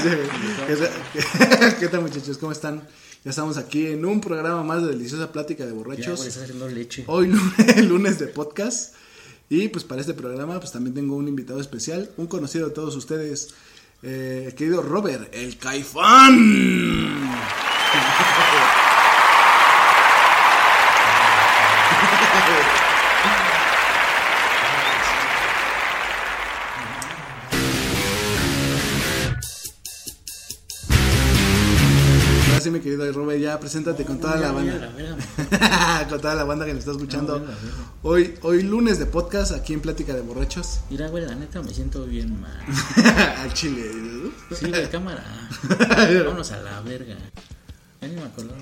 ¿Qué tal muchachos? ¿Cómo están? Ya estamos aquí en un programa más de Deliciosa Plática de Ya, Borrachos. haciendo leche. Hoy lunes, lunes de podcast. Y pues para este programa pues también tengo un invitado especial, un conocido de todos ustedes, eh, el querido Robert, el Caifán. Preséntate con toda la banda. con toda la banda que nos está escuchando. Hoy, hoy lunes de podcast aquí en Plática de Borrachos. Mira, güey, la neta me siento bien mal. Al chile. Sí, güey, cámara. Vámonos a la verga. Ya ni me acordaba.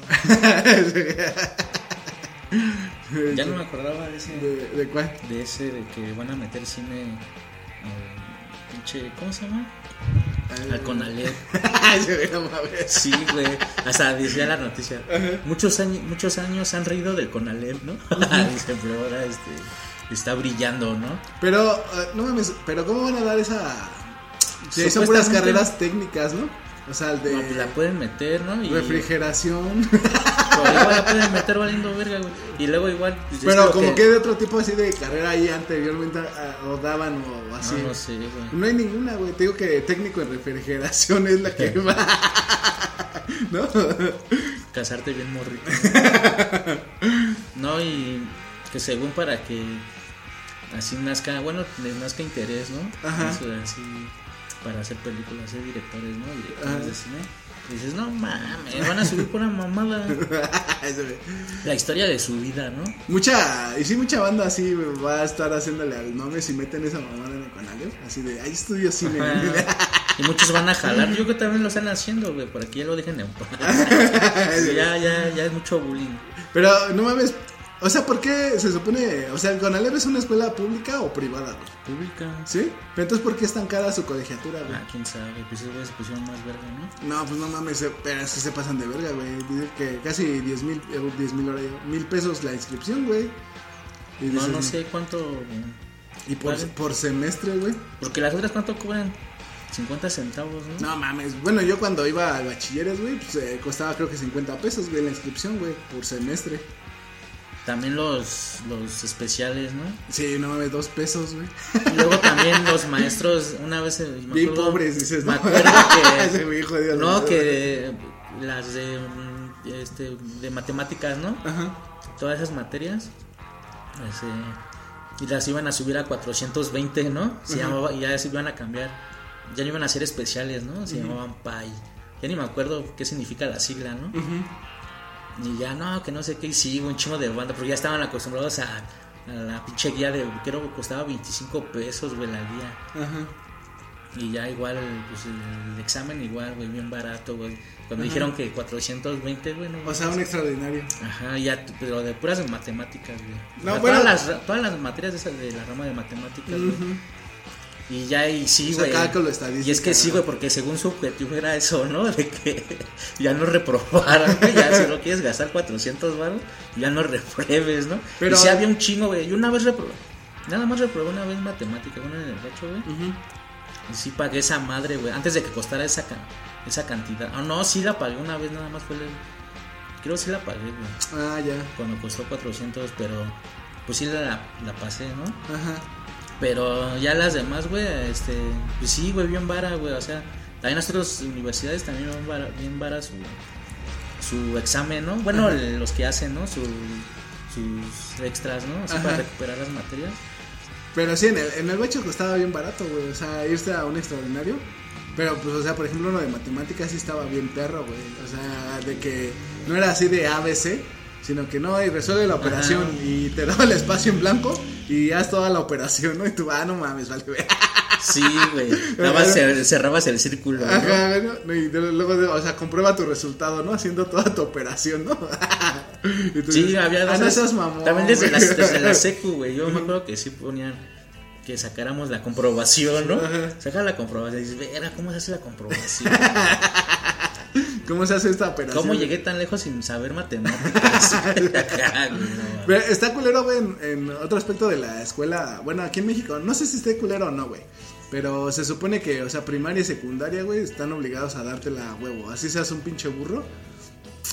Ya no me acordaba de ese. ¿De, de cuál? De ese de que van a meter cine. eh, pinche. ¿Cómo se llama? Al Conalep. Sí, güey. Hasta decía la noticia. Muchos años, muchos años han reído del Conalep, ¿no? Dice, pero ahora este. Está brillando, ¿no? Pero, eh, no mames, pero ¿cómo van a dar esa...? Sí, son puras carreras técnicas, ¿no? O sea, el de No, pues la pueden meter, ¿no? Y, refrigeración. Pero igual la pueden meter valiendo verga, güey. Y luego igual. pues, es pero como que... de otro tipo así de carrera ahí anteriormente ah, o daban o así. No, no sé, güey. No hay ninguna, güey. Te digo que técnico en refrigeración es la que va. ¿No? Casarte bien morrito. no, y que según para que así nazca, bueno, les nazca interés, ¿no? Ajá. Eso de así, para hacer películas, ser directores, ¿no? Directores de cine. Y dices, no mames, van a subir por una mamada. La historia de su vida, ¿no? Mucha, y sí, mucha banda así va a estar haciéndole al mame si meten esa mamada en el canal, así de, hay estudio cine. Y muchos van a jalar. Yo creo que también lo están haciendo, güey, para que ya lo dejen en paz. ya, ya, ya es mucho bullying. Pero no mames, o sea, ¿por qué se supone, o sea, el Conalep es una escuela pública o privada, güey? Pública. ¿Sí? Pero entonces, ¿por qué es tan cara su colegiatura, güey? Ah, quién sabe, pues esos güeyes se pusieron más verga, ¿no? No, pues no mames, eh, pero es que se pasan de verga, güey. Dicen que casi 10 mil, 10 mil ahora yo, mil pesos la inscripción, güey. Y No, dices, no sé cuánto. Y por, Vale. por semestre, güey. Porque las otras, ¿cuánto cobran? 50 centavos, ¿no? No mames, bueno, yo cuando iba al bachilleres, güey, pues eh, costaba creo que 50 pesos, güey, la inscripción, güey, por semestre. También los, los especiales, ¿no? Sí, no mames, dos pesos, güey. Y luego también los maestros, una vez. me Bien acuerdo- pobres, dices, Me ¿no? acuerdo Ese que. güey jodido, no, que las de. mm, Este, de matemáticas, ¿no? Ajá. Todas esas materias. este, y las iban a subir a 420, ¿no? Se llamaba, y ya se iban a cambiar. Ya no iban a ser especiales, ¿no? Se llamaban PAI. Ya ni me acuerdo qué significa la sigla, ¿no? Y ya no, que no sé qué, y sí, un chingo de banda, porque ya estaban acostumbrados a, a la pinche guía de, creo que costaba 25 pesos, güey, la guía. Ajá. Y ya igual, pues el, examen igual, güey, bien barato, güey. Cuando dijeron que 420, güey, no O sea, un extraordinario. Ajá, ya, pero de puras matemáticas, güey. No, O sea, bueno. todas, las, todas las materias de, esa, de la rama de matemáticas, güey. Y ya, y sí, O sea, güey. estadística. y es que sí, güey, porque según su objetivo era eso, ¿no? De que ya no reprobaran, güey. Ya si no quieres gastar 400 baros, ya no repruebes, ¿no? Pero- y sí había un chingo, güey. Yo una vez reprobé. Nada más reprobé una vez matemática, una en el 8, güey. Y sí pagué esa madre, güey. Antes de que costara esa, ca- esa cantidad. Ah, no, sí la pagué una vez, nada más fue el... Creo que sí la pagué, güey. Ah, ya. Cuando costó 400, pero pues sí la, la pasé, ¿no? Ajá. Pero ya las demás, güey, este, pues sí, güey, bien vara, güey, o sea, también las otras universidades también bien vara, bien vara su, su examen, ¿no? Bueno, los que hacen, ¿no? Su, su sus extras, ¿no? Así Ajá. para recuperar las materias. Pero sí, en el, en el bacho costaba bien barato, güey. O sea, irse a un extraordinario. Pero, pues, o sea, por ejemplo, uno de matemáticas sí estaba bien perro, güey. O sea, de que no era así de ABC, sino que no, y resuelve la operación Ajá. y te daba el espacio en blanco y haz toda la operación, ¿no? Y tú, ah, no mames, vale, güey. Sí, güey. Nada más cer- cerrabas el círculo, ¿no? Ajá, no, y luego, o sea, comprueba tu resultado, ¿no? Haciendo toda tu operación, ¿no? Sí, había ah, dos. no mamón, También desde la, güey". desde la secu, güey. Yo me acuerdo que sí ponían que sacáramos la comprobación, ¿no? Saca la comprobación y dices, ¿cómo se hace la comprobación? ¿Cómo se hace esta operación? ¿Cómo llegué tan lejos sin saber matemáticas? No, está culero, güey, en, en otro aspecto de la escuela. Bueno, aquí en México, no sé si esté culero o no, güey. Pero se supone que, o sea, primaria y secundaria, güey, están obligados a dártela a huevo. Así seas un pinche burro.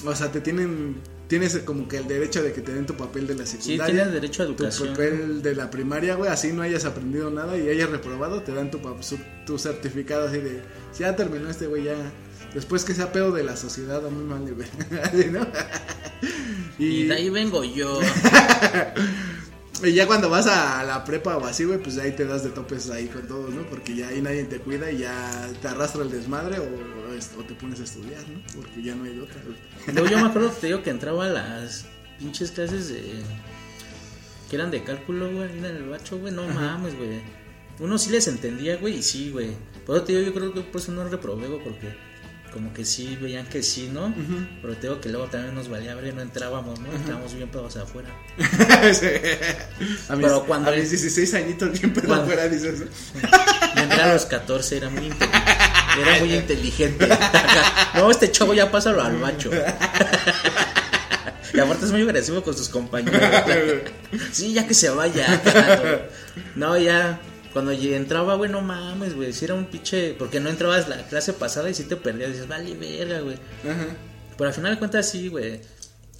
O sea, te tienen. Tienes como que el derecho de que te den tu papel de la Sí, secundaria. tienes derecho a tu educación. papel de la primaria, güey, así no hayas aprendido nada y hayas reprobado, te dan tu, tu certificado así de, ya terminó este güey, ya. Después que sea pedo de la sociedad, a mí me vale, ¿no? Y de ahí vengo yo. Y ya cuando vas a la prepa o así, güey, pues ahí te das de topes ahí con todos, ¿no? Porque ya ahí nadie te cuida y ya te arrastra el desmadre o, o te pones a estudiar, ¿no? Porque ya no hay de otra. Luego yo me acuerdo que te digo que entraba a las pinches clases de. que eran de cálculo, güey, ahí en el bacho, güey. No mames, güey. Uno sí les entendía, güey, y sí, güey. Por eso te digo, yo creo que por eso no reprobé, güey, porque como que sí veían que sí, ¿no? Pero te digo que luego también nos valía ver y no entrábamos, ¿no? Entrábamos bien pedos afuera. Sí. a mis, Pero cuando- a mis 16 añitos bien pedo Cuando- afuera dices, entré a los 14, era muy inteligente. Era muy inteligente. No, este chavo ya pásalo al bacho. Y aparte es muy agresivo con sus compañeros. Sí, ya que se vaya. No, ya. Cuando entraba, güey, no mames, güey. Si era un pinche. Porque no entrabas la clase pasada y si te perdías. Dices, vale, verga, güey. Ajá. Pero al final de cuentas, sí, güey.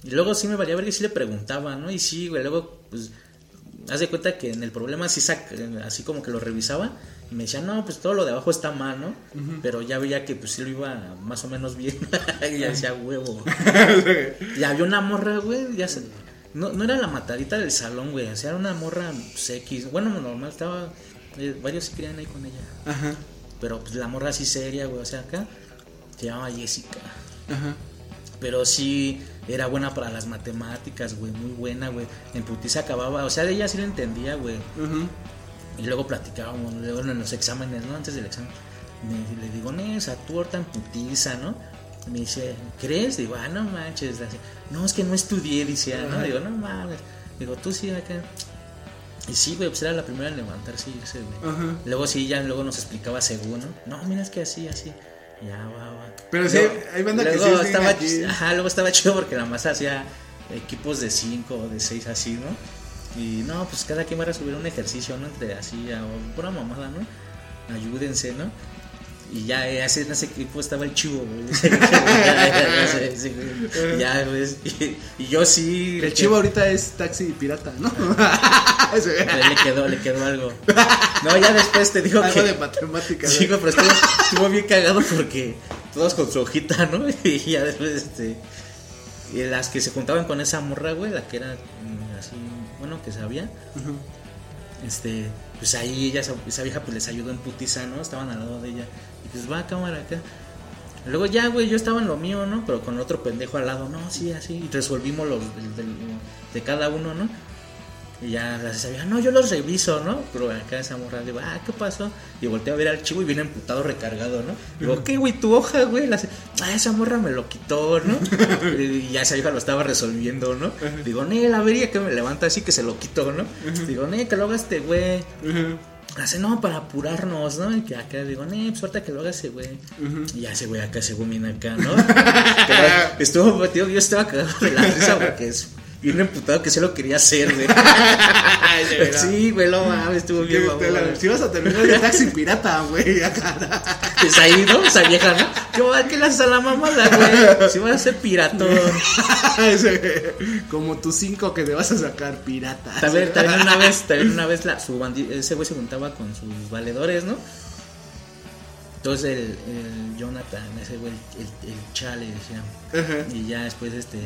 Y luego sí me valía ver y sí le preguntaba, ¿no? Y sí, güey. Luego, pues. Haz de cuenta que en el problema sí sac así como que lo revisaba. Y me decía, no, pues todo lo de abajo está mal, ¿no? Pero ya veía que pues sí lo iba más o menos bien. y ya decía, huevo. Y había una morra, güey, ya se- no, no era la matadita del salón, güey, o sea, era una morra pues, X. Bueno, normal, estaba, eh, varios se querían ahí con ella. Ajá. Pero pues la morra así seria, güey, o sea, acá se llamaba Jessica. Ajá. Pero sí era buena para las matemáticas, güey, muy buena, güey. En putiza acababa, o sea, de ella sí lo entendía, güey. Ajá. Y luego platicábamos, luego en los exámenes, ¿no? Antes del examen. Me- le digo, Nesa, tú ahorita en putiza, ¿no? Me dice, ¿crees? Digo, ah, no manches. Así, no, es que no estudié, dice, ah, ¿no? Digo, no mames. Digo, tú sí, acá. Y sí, güey, pues era la primera en levantarse y irse, güey. Ajá. Luego sí, ya luego nos explicaba según, ¿no? No, mira, es que así, así. Ya, va, va. Pero sí, hay banda que luego sí siguen estaba, aquí. Ajá, luego estaba chido porque la masa hacía equipos de 5 o de 6 así, ¿no? Y no, pues cada quien va a subir un ejercicio, ¿no? Entre así, o pura mamada, ¿no? Ayúdense, ¿no? Y ya eh, en ese equipo estaba el chivo, güey. Ya, pues. Y, y yo sí. El chivo ahorita es taxi pirata, ¿no? Sí. Le, quedó, le quedó algo. No, ya después te digo Algo que. de matemáticas. Sí, pero estuvo, estuvo bien cagado porque todos con su hojita, ¿no? Y ya después, este. Y las que se juntaban con esa morra, güey, la que era mm, así, bueno, que sabía. Este, pues ahí ella, esa vieja, pues les ayudó en putiza, ¿no? Estaban al lado de ella. Pues va, cámara acá. Luego ya, güey, yo estaba en lo mío, ¿no? Pero con otro pendejo al lado, no, sí, así. Y resolvimos los de cada uno, ¿no? Y ya la sabía, no, yo los reviso, ¿no? Pero acá esa morra digo, ah, ¿qué pasó? Y volteé a ver al chivo y viene emputado recargado, ¿no? Digo, ¿qué, güey? Tu hoja, güey. Ah, esa morra me lo quitó, ¿no? y ya esa hija lo estaba resolviendo, ¿no? Digo, ne, la vería que me levanta así que se lo quitó, ¿no? Digo, ne, que lo haga este güey. Hace, no, para apurarnos, ¿no? Y que acá digo, ne, pues ahorita que lo haga ese güey. Y ya ese güey acá, según viene acá, ¿no? Pero estuvo, tío, yo estaba cagado de la risa porque es bien emputado que se lo quería hacer, güey. sí, güey, no mames, estuvo Que bien, mamón. Si vas a terminar de taxi pirata, güey. acá. Pues ahí, ¿no? Esa vieja, ¿no? ¿Qué, va- ¿Qué le haces a la mamada, güey? Si vas a ser piratón. Como tus cinco que te vas a sacar pirata. También, también una vez, también una vez la, su bandi- ese güey se juntaba con sus valedores, ¿no? Entonces el, el Jonathan, ese güey, el, el, el chale, decía. Ajá. Y ya después este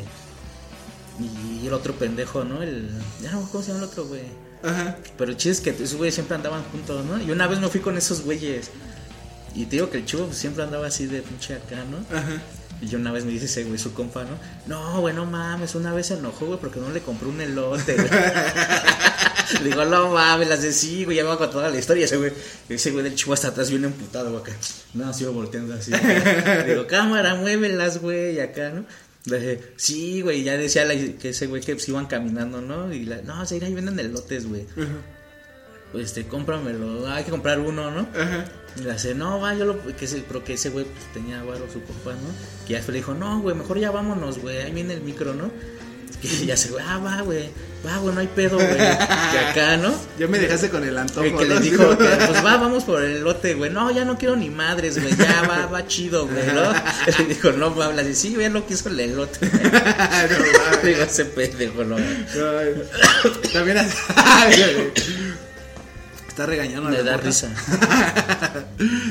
Y el otro pendejo, ¿no? El. Ya no, ¿cómo se llama el otro, güey? Ajá. Pero el chiste es que esos güeyes siempre andaban juntos, ¿no? Y una vez me fui con esos güeyes. Y te digo que el chivo pues, siempre andaba así de pinche acá, ¿no? Ajá. Y yo una vez me dice ese güey, su compa, ¿no? No, güey, no mames, una vez se enojó, güey, porque no le compré un elote, güey. Le digo, no mames, las de sí, güey, ya me va toda la historia. Ese güey, ese güey del chivo hasta atrás viene emputado, güey, acá. No, sigo volteando así. Le digo, cámara, muévelas, güey, acá, ¿no? Le dije, sí, güey, ya decía la- que ese güey que pues, iban caminando, ¿no? Y la, no, se ahí venden elotes, güey. Pues, este, cómpramelo, hay que comprar uno, ¿no? Ajá. Y le hace, no, va, yo lo. Que ese, pero que ese güey pues, tenía varo su compa, ¿no? Que ya después le dijo, no, güey, mejor ya vámonos, güey, ahí viene el micro, ¿no? Que ya se, ah, va, güey, va, güey, no hay pedo, güey. Que acá, ¿no? Ya me dejaste con el antojo. El que ¿no? le dijo, que, pues va, vamos por el lote, güey. No, ya no quiero ni madres, güey. Ya va, va chido, güey, ¿no? Le dijo, no, va, habla así, sí, güey, lo quiso el elote. No, mames. Digo, ese pendejo, no. También güey. Está regañando a la da risa.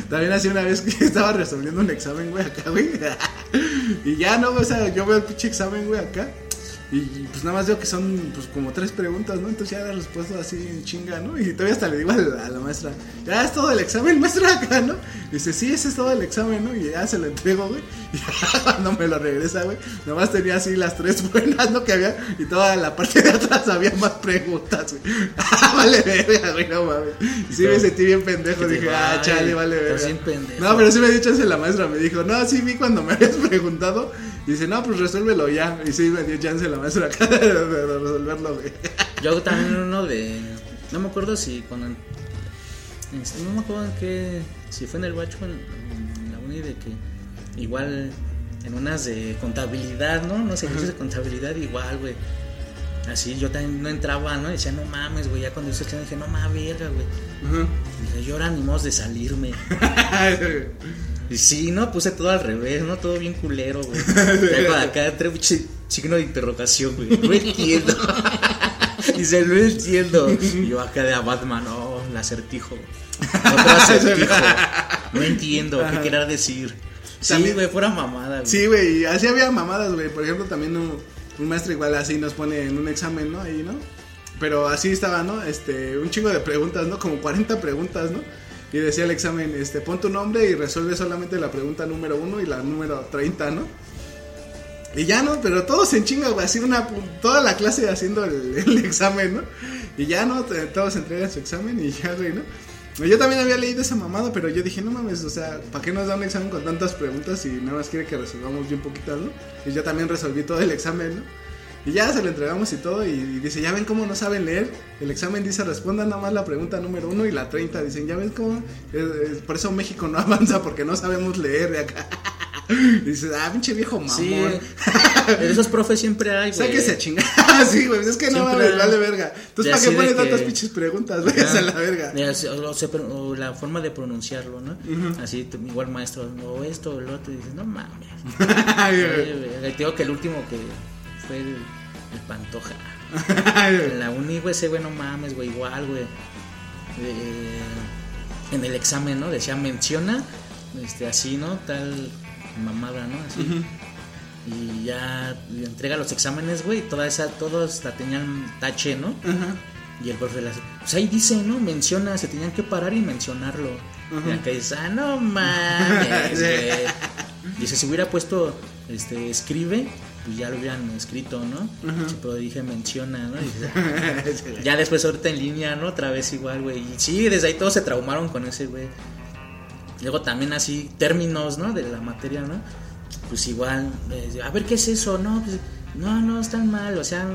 También así una vez que estaba resolviendo un examen, güey, acá, güey. Y ya, no, o sea, yo veo el pinche examen, güey, acá. Y pues nada más veo que son pues como tres preguntas, ¿no? Entonces ya la respuesta así en chinga, ¿no? Y todavía hasta le digo a la, a la maestra, ya es todo el examen, maestra, acá, ¿no? Y dice, sí, ese es todo el examen, ¿no? Y ya se lo entrego, güey. Y ya cuando me lo regresa, güey, nada más tenía así las tres buenas, ¿no? Que había, y toda la parte de atrás había más preguntas, güey. Ah, vale verga, güey, no mames. Y sí me sentí bien pendejo, dije, ah, chale, vale verga. pendejo. No, pero sí me ha dicho eso la maestra, me dijo, no, sí vi cuando me habías preguntado. Y dice, no, pues resuélvelo ya. Y sí me dio chance la maestra acá de, resolverlo, güey. Yo también uno de. No me acuerdo si cuando. este, No me acuerdo en qué. Si fue en el bacho o en, la uni de que. Igual. En unas de contabilidad, ¿no? No sé, de contabilidad igual, güey. Así yo también no entraba, ¿no? Decía, no mames, güey. Ya cuando hice el dije, no mames, verga, güey. Dije, yo ahora ni modo de salirme. Y sí, no, puse todo al revés, ¿no? Todo bien culero, güey. Acá entré signo de interrogación, güey. No entiendo. Dice, no entiendo. Y yo acá de a Batman, no, el acertijo. Otro acertijo. No entiendo, ¿qué querrá decir? Sí, güey, fuera mamada, güey. Sí, güey, y así había mamadas, güey. Por ejemplo, también un, un maestro igual así nos pone en un examen, ¿no? Ahí, ¿no? Pero así estaba, ¿no? Este, un chingo de preguntas, ¿no? Como 40 preguntas, ¿no? Y decía el examen, este, pon tu nombre y resuelve solamente la pregunta número uno y la número 30, ¿no? Y ya no, pero todos en chinga, así una, toda la clase haciendo el, el examen, ¿no? Y ya no, todos entregan su examen y ya, güey, ¿no? Yo también había leído esa mamada, pero yo dije, no mames, o sea, ¿para qué nos da un examen con tantas preguntas y nada más quiere que resolvamos bien poquitas, ¿no? Y yo también resolví todo el examen, ¿no? Y ya se lo entregamos y todo, y, y dice, ya ven cómo no saben leer. El examen dice, respondan nada más la pregunta número uno y la 30. Dicen, ya ven cómo. Por eso México no avanza, porque no sabemos leer de acá. Y dices, ah, pinche viejo mamón. Sí. Esos profes siempre hay, güey. Sáquese a chingar. sí, güey, es que no hay. vale verga. Entonces, ¿para qué de pone que- tantas pinches preguntas? Váyase a la verga. O, o se- o la forma de pronunciarlo, ¿no? Así, igual maestro, o esto o lo otro, y dices, no mames. Güey. güey, Te digo que el último que fue el, el Pantoja. La uni, güey, ese güey, no mames, güey, igual, güey. Eh, en el examen, ¿no? Decía, menciona, este, así, ¿no? Tal mamada, ¿no? Así. Y ya le entrega los exámenes, güey, toda esa, todos la tenían tache, ¿no? Ajá. Y el profe le hace, pues ahí dice, ¿no? Menciona, se tenían que parar y mencionarlo. Y acá dice, ah, no mames, güey. Dice, si hubiera puesto, este, escribe, pues ya lo hubieran escrito, ¿no? Pero dije, menciona, ¿no? Y ya después ahorita en línea, ¿no? Otra vez igual, güey. Y sí, desde ahí todos se traumaron con ese, güey. Luego también así, términos, ¿no? De la materia, ¿no? Pues igual, eh, a ver, ¿qué es eso? No, pues, no, no, están mal, o sea,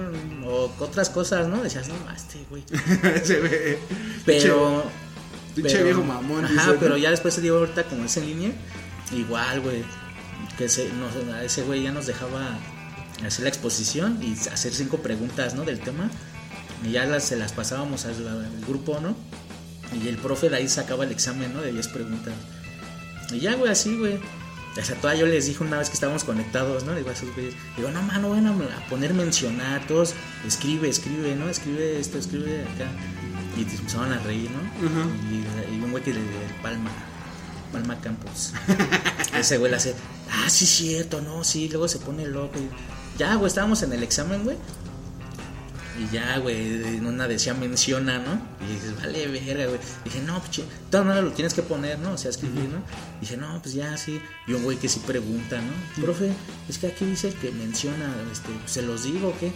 o otras cosas, ¿no? Decías, no, este, güey. Ese güey. Pero. Pinche pero- viejo mamón, Ajá, dice, ¿no? pero ya después se dio ahorita como es en línea. Igual, güey. Que se, nos- ese güey ya nos dejaba hacer la exposición y hacer cinco preguntas, ¿no? Del tema. Y ya las, se las pasábamos al, al grupo, ¿no? Y el profe de ahí sacaba el examen, ¿no? De 10 preguntas. Y ya, güey, así, güey. O sea, todavía yo les dije una vez que estábamos conectados, ¿no? Digo a esos güeyes. Digo, no, mano, van a, poner mencionar. Todos, escribe, escribe, ¿no? Escribe esto, escribe acá. Y te empezaban a reír, ¿no? y, y un güey que le de Palma, Palma Campos. Ese güey le hace, ah, sí, cierto, no, sí. Luego se pone loco. Y, ya, güey, estábamos en el examen, güey. Y ya, güey, en una decía menciona, ¿no? Y dices, vale, verga, güey. Dije, no, pues, todas maneras lo tienes que poner, ¿no? O sea, escribir, ¿no? Dije, no, pues ya, sí. Y un güey que sí pregunta, ¿no? Profe, es que aquí dice que menciona, este, ¿se los digo o qué?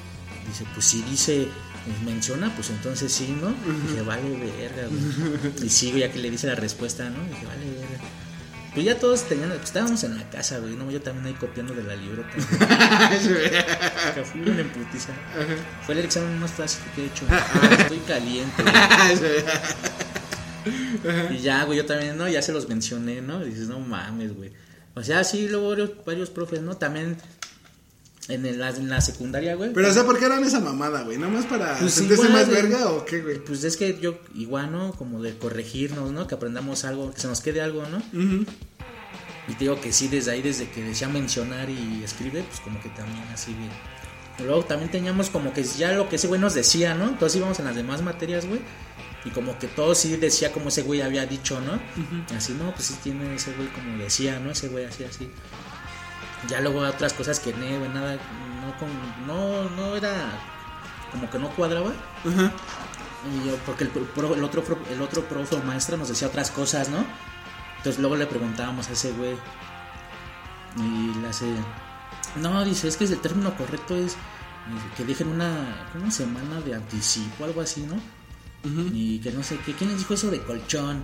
Dice, pues si dice eh, menciona, pues entonces sí, ¿no? Dije, vale, verga, güey. Y güey, ya que le dice la respuesta, ¿no? Dije, vale, verga. Pues ya todos tenían, pues estábamos en la casa, güey, no, yo también ahí copiando de la libreta. Fui bien en putiza. Fue el examen más fácil que he hecho. Estoy caliente. güey. y ya, güey, yo también, ¿no? Ya se los mencioné, ¿no? Y dices, no mames, güey. O sea, sí, luego varios, varios profes, ¿no? También en, el- la, en la secundaria, güey. Pero, o sea, ¿por qué eran esa mamada, güey? ¿Nada más para Pues sentirse igual, más verga o qué, güey? Pues es que yo, igual, ¿no? Como de corregirnos, ¿no? Que aprendamos algo, que se nos quede algo, ¿no? Ujú. Y te digo que sí, desde ahí, desde que decía mencionar y escribe, pues como que también así bien. Luego también teníamos como que ya lo que ese güey nos decía, ¿no? Entonces íbamos en las demás materias, güey. Y como que todo sí decía como ese güey había dicho, ¿no? Y Así, no, pues sí tiene ese güey como decía, ¿no? Ese güey así, así. Ya luego otras cosas que güey, nada, no, con- no, no era, como que no cuadraba. Y yo, porque el, pro- el otro, el otro profe o maestra nos decía otras cosas, ¿no? Entonces luego le preguntábamos a ese güey. Y le hace. No, dice, es que el término correcto es eh, que dejen una, una semana de anticipo, algo así, ¿no? Y que no sé qué. ¿Quién les dijo eso de colchón?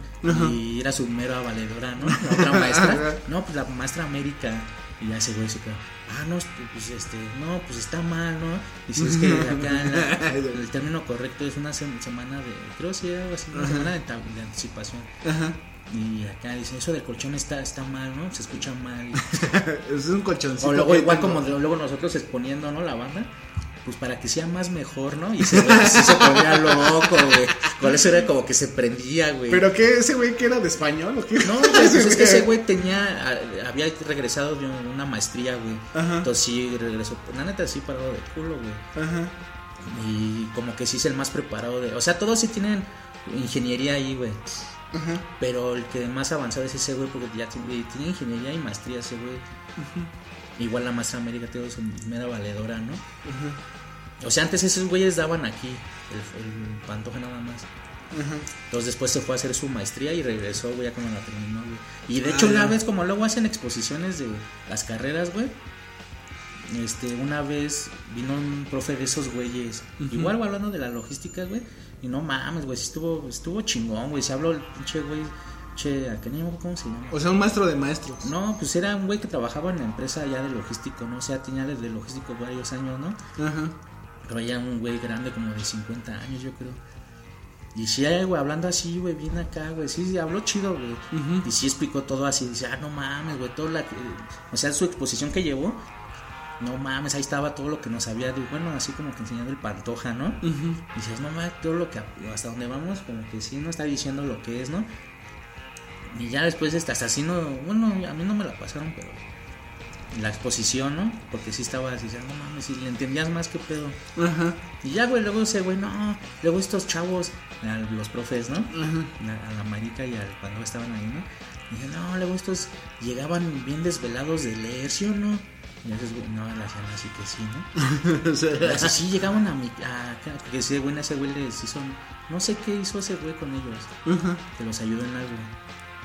Y era su mera valedora, ¿no? La otra maestra. No, pues la maestra América. Y ya ese güey se quedó. Ah, no, pues este, no, pues está mal, ¿no? Dice, es que acá la- el término correcto es una sem- semana de, creo que sí, algo así, una semana de, anticipación. Ajá. Y acá dice, eso del colchón está, está mal, ¿no? Se escucha mal. Es un colchoncito. O luego igual como de- luego nosotros exponiendo, ¿no? La banda. Pues para que sea más mejor, ¿no? Y ese güey se ponía loco, güey. Con eso era como que se prendía, güey. ¿Pero qué? ¿Ese güey que era de español o qué? No, güey, pues es que ese güey tenía, había regresado de una maestría, güey. Ajá. Entonces sí regresó, la neta sí parado de culo, güey. Ajá. Y como que sí es el más preparado de, o sea, todos sí tienen ingeniería ahí, güey. Ajá. Pero el que más avanzado es ese güey porque ya tiene, tiene ingeniería y maestría ese güey. Igual la maestra América tiene su mera valedora, ¿no? O sea, antes esos güeyes daban aquí el, el pantoja nada más. Ajá. Entonces después se fue a hacer su maestría y regresó, güey, ya cuando la terminó, güey. Y de Ah, hecho, una vez, como luego hacen exposiciones de las carreras, güey. Este, una vez vino un profe de esos güeyes. Igual güey, hablando de la logística, güey. Y no mames, güey, estuvo, estuvo chingón, güey. Se habló el pinche güey. Che, ¿a qué acuerdo cómo se llama? O sea, un maestro de maestros. No, pues era un güey que trabajaba en la empresa ya de logístico, ¿no? O sea, tenía desde logístico varios años, ¿no? Ajá. Pero ya un güey grande como de 50 años, yo creo. Y sí, eh, güey, hablando así, güey, bien acá, güey. Sí, sí, habló chido, güey. Y sí explicó todo así. Dice, ah, no mames, güey, todo la... que- O sea, su exposición que llevó. No mames, ahí estaba todo lo que nos había... Bueno, así como que enseñando el pantoja, ¿no? Y dices, no mames, todo lo que... Hasta donde vamos, como que sí nos está diciendo lo que es, ¿no? Y ya después, hasta así no... Bueno, a mí no me la pasaron, pero... La exposición, ¿no? Porque sí estaba así, no mames, y le entendías más que pedo. Ajá. Y ya, güey, luego ese güey, no, luego estos chavos, a los profes, ¿no? A, a la marica y al cuando estaban ahí, ¿no? Y dije, no, luego estos llegaban bien desvelados de leer, ¿sí o no? Y esos, güey, no, le hacían así que sí, ¿no? Así sí llegaban a mi, a, porque ese güey, ese güey les hizo, no sé qué hizo ese güey con ellos, Ajá. que los ayudó en algo.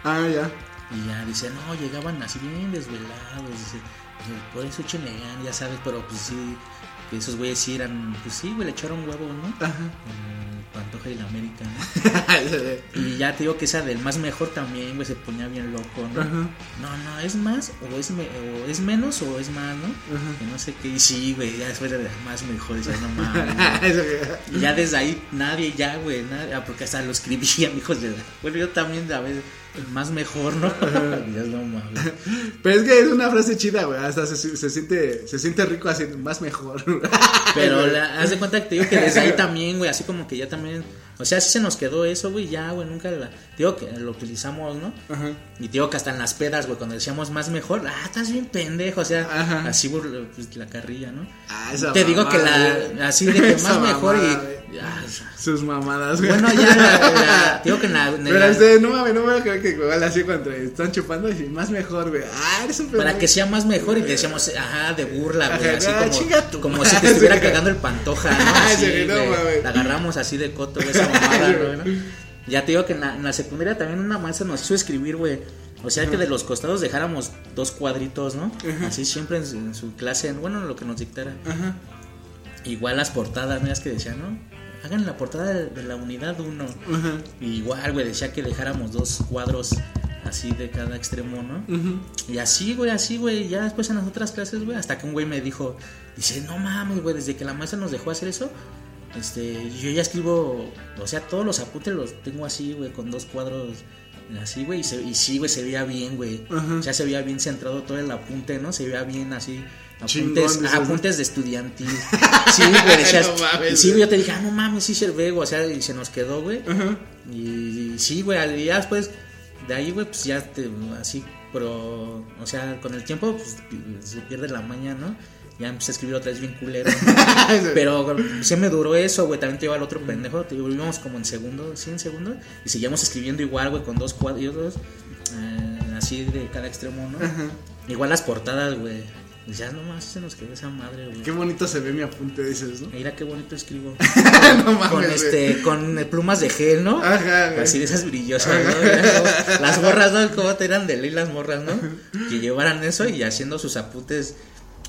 Ah, ya. Y ya dice, no, llegaban así bien desvelados. Dice, por eso échenle ganas, ya sabes, pero pues sí, que esos güeyes sí eran, pues sí, güey, le echaron huevo, ¿no? Ajá. Pantoja y la América, ¿no? Y ya te digo que esa del más mejor también, güey, se ponía bien loco, ¿no? Ajá. No, no, es más, o es, me- o es menos, o es más, ¿no? Que no sé qué, y sí, güey, ya después de más mejor, decía, no mames. Y ya desde ahí nadie, ya, güey, nadie, ah, porque hasta lo escribían, hijos de. Bueno, yo también, a veces, más mejor, ¿no? Ya, no mames. Pero es que es una frase chida, güey. Hasta se, se siente, se siente rico así, más mejor. Pero la- haz de cuenta que te digo que desde ahí también, güey, así como que ya también. O sea, sí se nos quedó eso, güey, ya, güey, nunca la. Digo que lo utilizamos, ¿no? Ajá. Y digo que hasta en las pedas, güey, cuando decíamos más mejor, ah, estás bien pendejo, o sea, Ajá. así burla- pues, la carrilla, ¿no? Ah, esa te digo que la. Así de que más mejor y. Ah, Sus mamadas, güey. bueno, ya, ya, digo que en la, en Pero la- este, no mames, no me voy a creer que igual así cuando están chupando y más mejor, güey. Ah, eres un para que sea más mejor y decíamos, ajá, de burla, güey, Ajá, así ah, como, como si te estuviera cagando el pantoja, ¿no? Así, Sí, no güey, la agarramos así de coto, güey, esa ¿no? Ya te digo que en la, en la secundaria también una maestra nos hizo escribir, güey. O sea, que de los costados dejáramos dos cuadritos, ¿no? Así siempre en su, en su clase, bueno, lo que nos dictara. Ajá. Igual las portadas, ¿no? Es que decían, ¿no? Hagan la portada de, de la unidad 1. Ajá. Igual, güey, decía que dejáramos dos cuadros así de cada extremo, ¿no? Y así, güey, así, güey. Ya después en las otras clases, güey, hasta que un güey me dijo, dice, no mames, güey, desde que la maestra nos dejó hacer eso, este, yo ya escribo, o sea, todos los apuntes los tengo así, güey, con dos cuadros así, güey, y, se- y sí, güey, se veía bien, güey. Ya se veía bien centrado todo el apunte, ¿no? Se veía bien así. Apuntes, apuntes de estudiantil. Sí, güey, decías. No mames, y sí, güey. yo te dije, ah, no mames, sí se ve, güey, o sea, y se nos quedó, güey. Ajá. Y, sí, güey, al- ya después de ahí, güey, pues ya te, así, pero, o sea, con el tiempo, pues se pierde la maña, ¿no? Ya empecé a escribir otra vez bien culero. pero sí me duró eso, güey. También te iba el otro pendejo. Te íbamos como en segundo, sí, en segundo. Y seguíamos escribiendo igual, güey, con dos cuadros, eh, así de cada extremo, ¿no? Igual las portadas, güey. Y ya nomás se nos quedó esa madre, güey. Qué bonito se ve mi apunte, dices, ¿no? Mira qué bonito escribo. no mames, con güey. este, con eh, plumas de gel, ¿no? Ajá, güey. Así de esas brillosas, ¿no? Las morras, ¿no? ¿Cómo te eran de ley las morras, no? Que llevaran eso y haciendo sus apuntes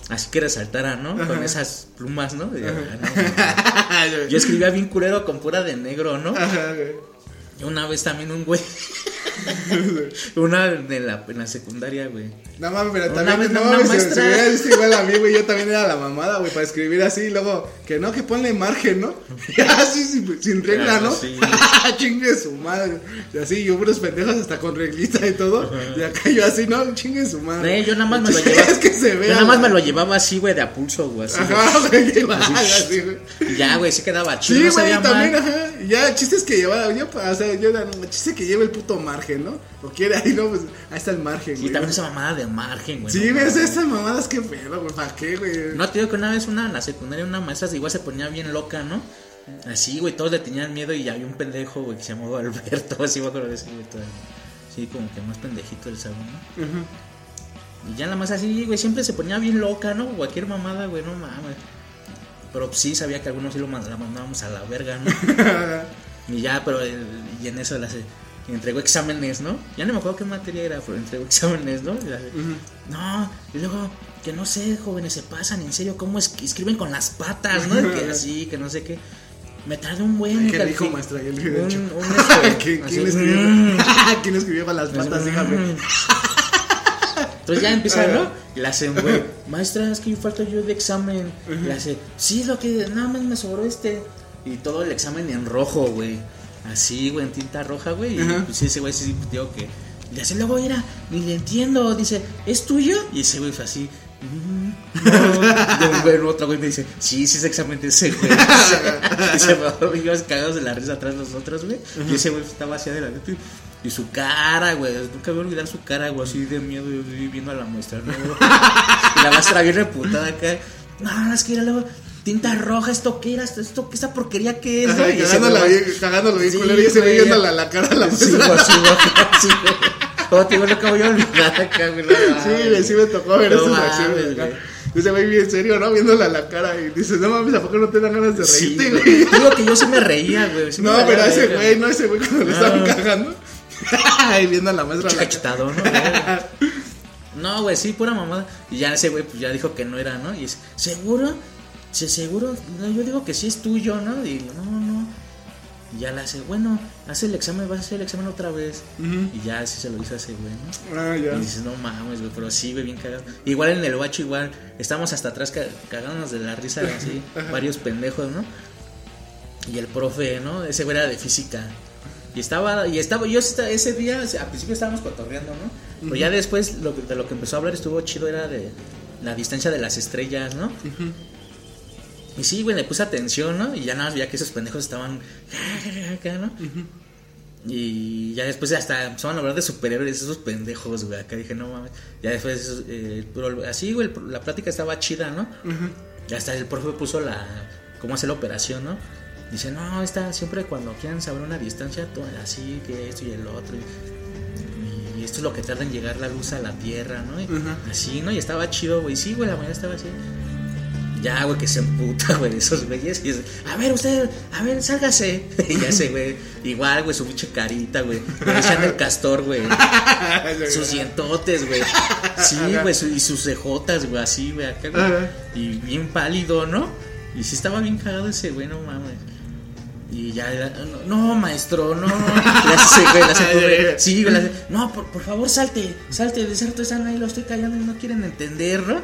así que resaltaran, ¿no? Con esas plumas, ¿no? Y, ah, no, Yo escribía bien culero con pura de negro, ¿no? Ajá, güey. Y Una vez también un güey. Una en la, en la secundaria, güey. No mames, pero también, vez no mames, se, maestra- se hubiera visto igual a mí, güey, yo también era la mamada, güey, para escribir así, y luego, que no, que ponle margen, ¿no? Y así, sin, sin regla, ¿no? sí. chingue su madre. Y así, yo puros pendejos hasta con reglita y todo, y acá yo así, no, chingue su madre. Eh, yo nada más me lo Es llevaba. que se yo nada más me lo llevaba así, güey, de a pulso, güey. Así. Ajá, güey, así, güey. Ya, güey, sí quedaba chido. Sí, se güey, también, mal. ajá. Ya, chistes que llevaba, yo, o sea, yo era, chiste que lleva el puto margen, ¿no? O quiere ahí, no, pues, ahí está el margen, Y güey. también esa mamada de margen, güey. Sí, no ves, estas mamadas, qué pedo, güey, ¿para qué, güey? No te digo que una vez una en la secundaria, una maestra igual se ponía bien loca, ¿no? Así, güey, todos le tenían miedo y había un pendejo, güey, que se llamaba Alberto, así me acuerdo de ese, güey, todo. Sí, como que más pendejito del salón, ¿no? Y ya nada más así, güey, siempre se ponía bien loca, ¿no? Cualquier mamada, güey, no mames. Pero pues, sí sabía que algunos sí lo mand- la mandábamos a la verga, ¿no? y ya, pero el- y en eso la entregó exámenes, ¿no? Ya no me acuerdo qué materia era, pero entregó exámenes, ¿no? Y la- No, y luego, que no sé, jóvenes, se pasan, en serio, ¿cómo es que escriben con las patas, no? Que así, que no sé qué. Me tardé un buen ¿Qué dijo, maestra? ¿Qué le un, un, este, ¿Quién, así, escribió? mm, ¿Quién escribió con las patas? Mm. Dígame. Entonces ya empieza, ¿no? Y le hacen, güey, maestra, es que falta yo de examen. Y le hace, sí, lo que nada más me sobró este. Y todo el examen en rojo, güey. Así, güey, en tinta roja, güey. Y pues ese güey sí, digo que. Y hace, luego era, ni le entiendo. Dice, ¿es tuyo? Y ese güey fue así. "Mm, No. Un güey, otro güey me dice, sí, sí es de ese güey. y se me íbamos cagados de la risa atrás nosotros, güey. Y ese güey estaba así adelante. Y su cara, güey, nunca voy a olvidar su cara, güey, así de miedo, yo viendo a la maestra, ¿no? y la maestra bien reputada acá. No, es que era luego tinta roja, esto qué era, esto, esto qué esta porquería que es, Ajá, güey? Y cagándola bien, cagándolo bien Sí, culero y ese güey güey. viéndole a la cara a la Sí, güey, sí, sí, güey. Oh, tío, no voy a olvidar acá, güey. no Sí, güey, sí me tocó ver esas acciones güey. Ese güey bien serio, ¿no? Viéndole a la cara y dices, no mames, ¿a poco no te dan ganas de reírte, güey. Digo que yo sí me reía, güey. sí No, valía pero ese güey, no, ese güey cuando le estaban cagando. y viendo a la maestra la cachetado, ¿no? güey? No, güey, sí, pura mamada. Y ya ese güey pues ya dijo que no era, ¿no? Y es, ¿seguro? ¿Se seguro? No, yo digo que sí es tuyo, ¿no? Y no, no. Y ya le hace, bueno, hace el examen, vas a hacer el examen otra vez. Y ya así se lo hizo ese güey, ¿no? Ah, ya. Y dices, no mames, güey, pero sí, güey, bien cagado. Igual en el bacho, igual, estamos hasta atrás ca- cagándonos de la risa, así, varios pendejos, ¿no? Y el profe, ¿no? Ese güey era de física. Y estaba, y estaba, yo ese día, al principio estábamos cotorreando, ¿no? Pero ya después lo de lo que empezó a hablar estuvo chido, era de la distancia de las estrellas, ¿no? Y sí, güey, le puse atención, ¿no? Y ya nada más veía que esos pendejos estaban acá, ¿no? Y ya después hasta empezaban a hablar de superhéroes, esos pendejos, güey. Acá dije, no mames. Ya después, eh, pero así, güey, la plática estaba chida, ¿no? Y hasta el profe puso la. cómo hacer la operación, ¿no? Dice, no, está siempre cuando quieran saber una distancia, todo así, que esto y el otro. Y, y esto es lo que tarda en llegar la luz a la tierra, ¿no? Y Así, ¿no? Y estaba chido, güey. Sí, güey, la mañana estaba así. Ya, güey, que se emputa, güey, esos güeyes. Y es, a ver, usted, a ver, sálgase. Y ya sé, güey. Igual, güey, su pinche carita, güey. Parecían el castor, güey. sus dientotes, güey. Sí, güey, su- y sus cejotas, güey, así, güey, acá, güey. Y bien pálido, ¿no? Y sí estaba bien cagado ese, güey, no mames. Y ya, era, no, maestro, no. Hace, güey, hace. Sí, güey, hace, no, por, por favor, salte, salte, de cierto están ahí, lo estoy callando y no quieren entender, ¿no?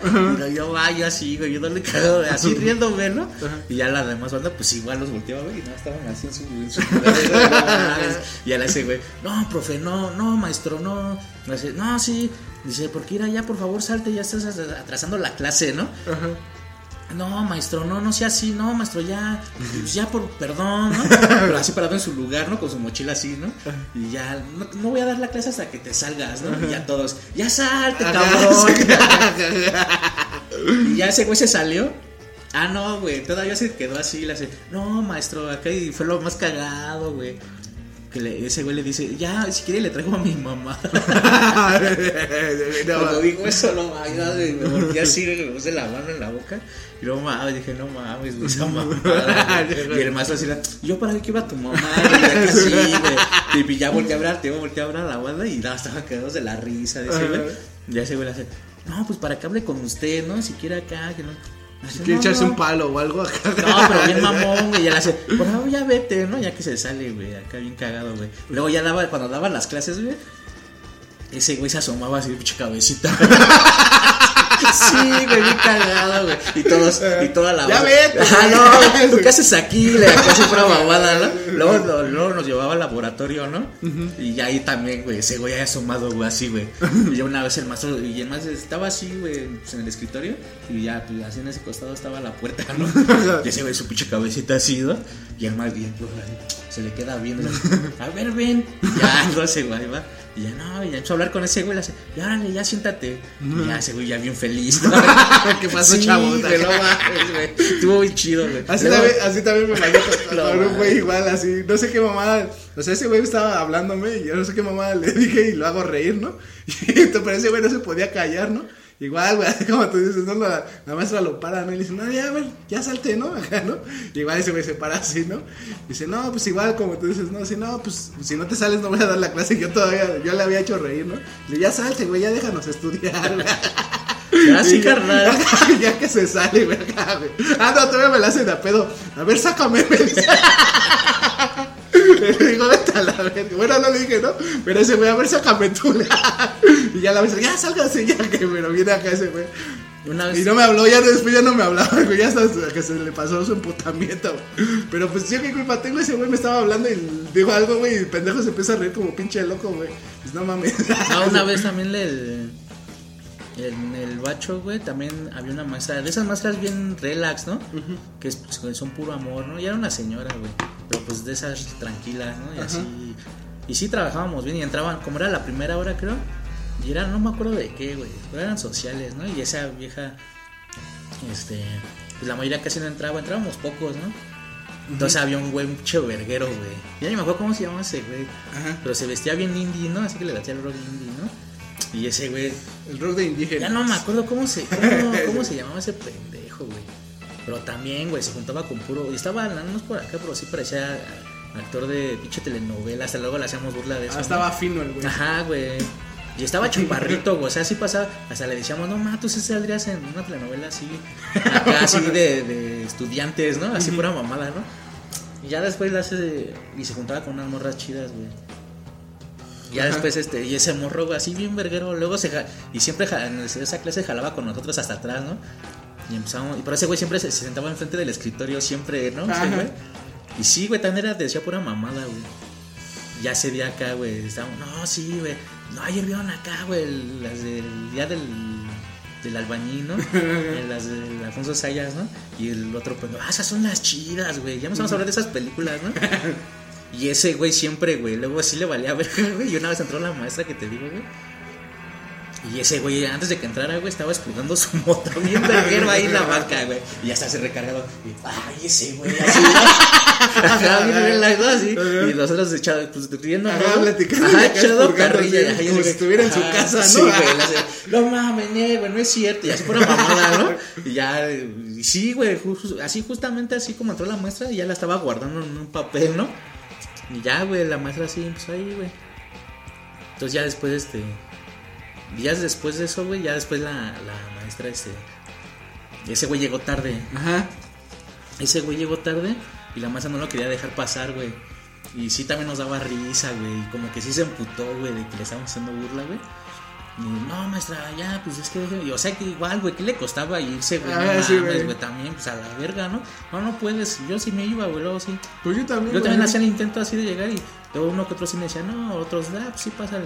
Y yo, ay, yo así, güey, yo no le cago, así riéndome, ¿no? Y ya la demás banda, pues igual los volteaba, güey, y no, estaban así en su. en su- y ya le hace, güey, no, profe, no, no, maestro, no. Hace, no, sí. Dice, porque ir allá, por favor, salte, ya estás atrasando la clase, ¿no? No, maestro, no, no sea así, no, maestro, ya, pues ya por perdón, ¿no? Pero así parado en su lugar, ¿no? Con su mochila así, ¿no? Y ya, no, no voy a dar la clase hasta que te salgas, ¿no? Y ya todos, ya salte, cabrón. y ya ese güey se salió. Ah, no, güey, todavía se quedó así, le hace, no, maestro, acá y fue lo más cagado, güey. Que le- ese güey le dice, ya, si quiere le traigo a mi mamá. No, Cuando dijo eso, no mames, me volteé así, me puse la mano en la boca. Y no mames, dije, no mames, güey, esa mamada. güey. Y el maestro así, yo para qué iba tu mamá, güey, acá así, güey. Y ya volteé a hablar, te iba a voltear a hablar a la banda y nada, estaban quedados de la risa de ese güey. Y ese güey le hace, no, pues para que hable con usted, ¿no? Si quiere acá, que no. Así, Quiere "No, echarse no". un palo o algo acá. No, pero bien mamón, güey. Ya le hace, por favor, ya vete, ¿no? Ya que se sale, güey. Acá bien cagado, güey. Luego ya daba, cuando daban las clases, güey. Ese güey se asomaba así de pinche cabecita. Sí, güey, bien cagado, güey. Y todos, y toda la Ya vete, Ajá, güey. no, ¿tú qué haces aquí? Le casi fuera babada, ¿no? Luego, luego, luego nos llevaba al laboratorio, ¿no? Y ya ahí también, güey, ese güey ahí asomado, güey, así, güey. Y ya una vez el maestro, y el maestro estaba así, güey, pues, en el escritorio. Y ya, pues así en ese costado estaba la puerta, ¿no? Y ese güey, su pinche cabecita así, ¿no? Y el más bien, pues, se le queda viendo. A ver, ven. Y ya, no sé, güey, va. Y ya no, y ya empezó a hablar con ese güey, hace, y órale, ya siéntate. Y ya ese güey ya bien feliz. ¿no? ¿Qué pasó, Sí, no mames, güey. Estuvo muy chido, güey. Así Luego- también, así también me pasó con, No, con un güey igual, así, no sé qué mamada, o sea, ese güey estaba hablándome y yo no sé qué mamada le dije y lo hago reír, ¿no? Y entonces, pero ese güey no se podía callar, ¿no? Igual, güey, como tú dices, ¿no? La, la maestra lo para, ¿no? Y le dice, no, ya, ver, ya salte, ¿no? Acá, ¿no? Igual ese güey se para así, ¿no? Dice, no, pues igual, como tú dices, no, si no, pues si no te sales no voy a dar la clase, yo todavía, yo le había hecho reír, ¿no? Le dice, ya salte, güey, ya déjanos estudiar, güey. Ah, sí, ya- carnal. ya que se sale, güey, güey. Ah, no, todavía me la hacen a pedo. A ver, sácame, me dice. Le digo, vete a la verga. Bueno, no le dije, ¿no? Pero ese güey, a ver, sácame tú. y ya la vez, ya, sálgase, ya que pero viene acá ese güey. Una vez. Y no me habló, ya después ya no me hablaba, güey, ya hasta que se le pasó su emputamiento, güey. Pero pues yo qué culpa tengo, ese güey me estaba hablando y dijo algo, güey, y el pendejo se empieza a reír como pinche loco, güey. Pues no mames. No, una vez también le. En el bacho, güey, también había una maestra, de esas maestras bien relax, ¿no? Que es- pues, son puro amor, ¿no? Y era una señora, güey. Pero pues de esas tranquilas, ¿no? Y así. Y sí trabajábamos bien y entraban, como era la primera hora, creo. Y eran, no me acuerdo de qué, güey. Pero eran sociales, ¿no? Y esa vieja, este. Pues la mayoría casi no entraba, entrábamos pocos, ¿no? Entonces había un güey, verguero, güey. Ya ni me acuerdo cómo se llamaba ese güey. Ajá. Pero se vestía bien indie, ¿no? Así que le latía el rock indie, ¿no? Y ese güey, El rock de indígenas. ya no me acuerdo cómo se, cómo, cómo se llamaba ese pendejo, güey. Pero también, güey, se juntaba con puro. Y estaba, no es por acá, pero sí parecía actor de pinche telenovela. Hasta luego le hacíamos burla de eso. Ah, estaba fino el güey. Ajá, güey. Y estaba chaparrito, güey. O sea, así pasaba. Hasta le decíamos, no, ma, tú sí saldrías en una telenovela así. Acá, así de, de estudiantes, ¿no? Así pura mamada, ¿no? Y ya después le hace. Y se juntaba con unas morras chidas, güey. Ya Ajá. después, este, y ese morro, güey, así bien verguero. Luego se. Y siempre en esa clase jalaba con nosotros hasta atrás, ¿no? Y empezamos. Y por ese güey siempre se, se sentaba enfrente del escritorio, siempre, ¿no? Ese güey. Y sí, güey, también era, decía pura mamada, güey. Ya ese día acá, güey, estábamos, no, sí, güey. No, ayer vieron acá, güey, las del día del, del albañil, ¿no? Eh, las del Alfonso Sayas, ¿no? Y el otro, pues, ah, esas son las chidas, güey. Ya empezamos a hablar de esas películas, ¿no? Y ese güey siempre, güey, luego sí le valía ver, güey. Y una vez entró la maestra que te digo, güey. Y ese güey, antes de que entrara, güey, estaba explotando su moto bien verguero ahí en la banca, güey. Y ya está así recargado. Y, ay, ese güey, así. Ajá, bien relax, ¿no? Así. Y nosotros echados, pues, riendo, Ajá, platicando, Ajá, expurgando, carrilla. así, como si estuviera en su casa, ¿no? Sí, güey, hace, no mames, güey, no es cierto. Y así pura mamada, ¿no? Y ya, sí, güey, así justamente así como entró la maestra, ya la estaba guardando en un papel, ¿no? Y ya, güey, la maestra así empezó ahí, güey. Entonces ya después, este... Días después de eso, güey, ya después la, la maestra, este... Ese güey llegó tarde. Ajá. Ese güey llegó tarde y la maestra no lo quería dejar pasar, güey. Y sí también nos daba risa, güey. y Como que sí se emputó, güey, de que le estábamos haciendo burla, güey. Y no, maestra, ya, pues es que déjeme. Y, O sea que igual, güey, ¿qué le costaba irse, güey? No Ah, sí, mames, güey. también, pues a la verga, ¿no? No, no puedes. Yo sí me iba, güey, luego sí. Pues yo también. Yo también hacía el intento así de llegar y luego uno que otro sí me decía, no, otros, ah, pues sí, pásale.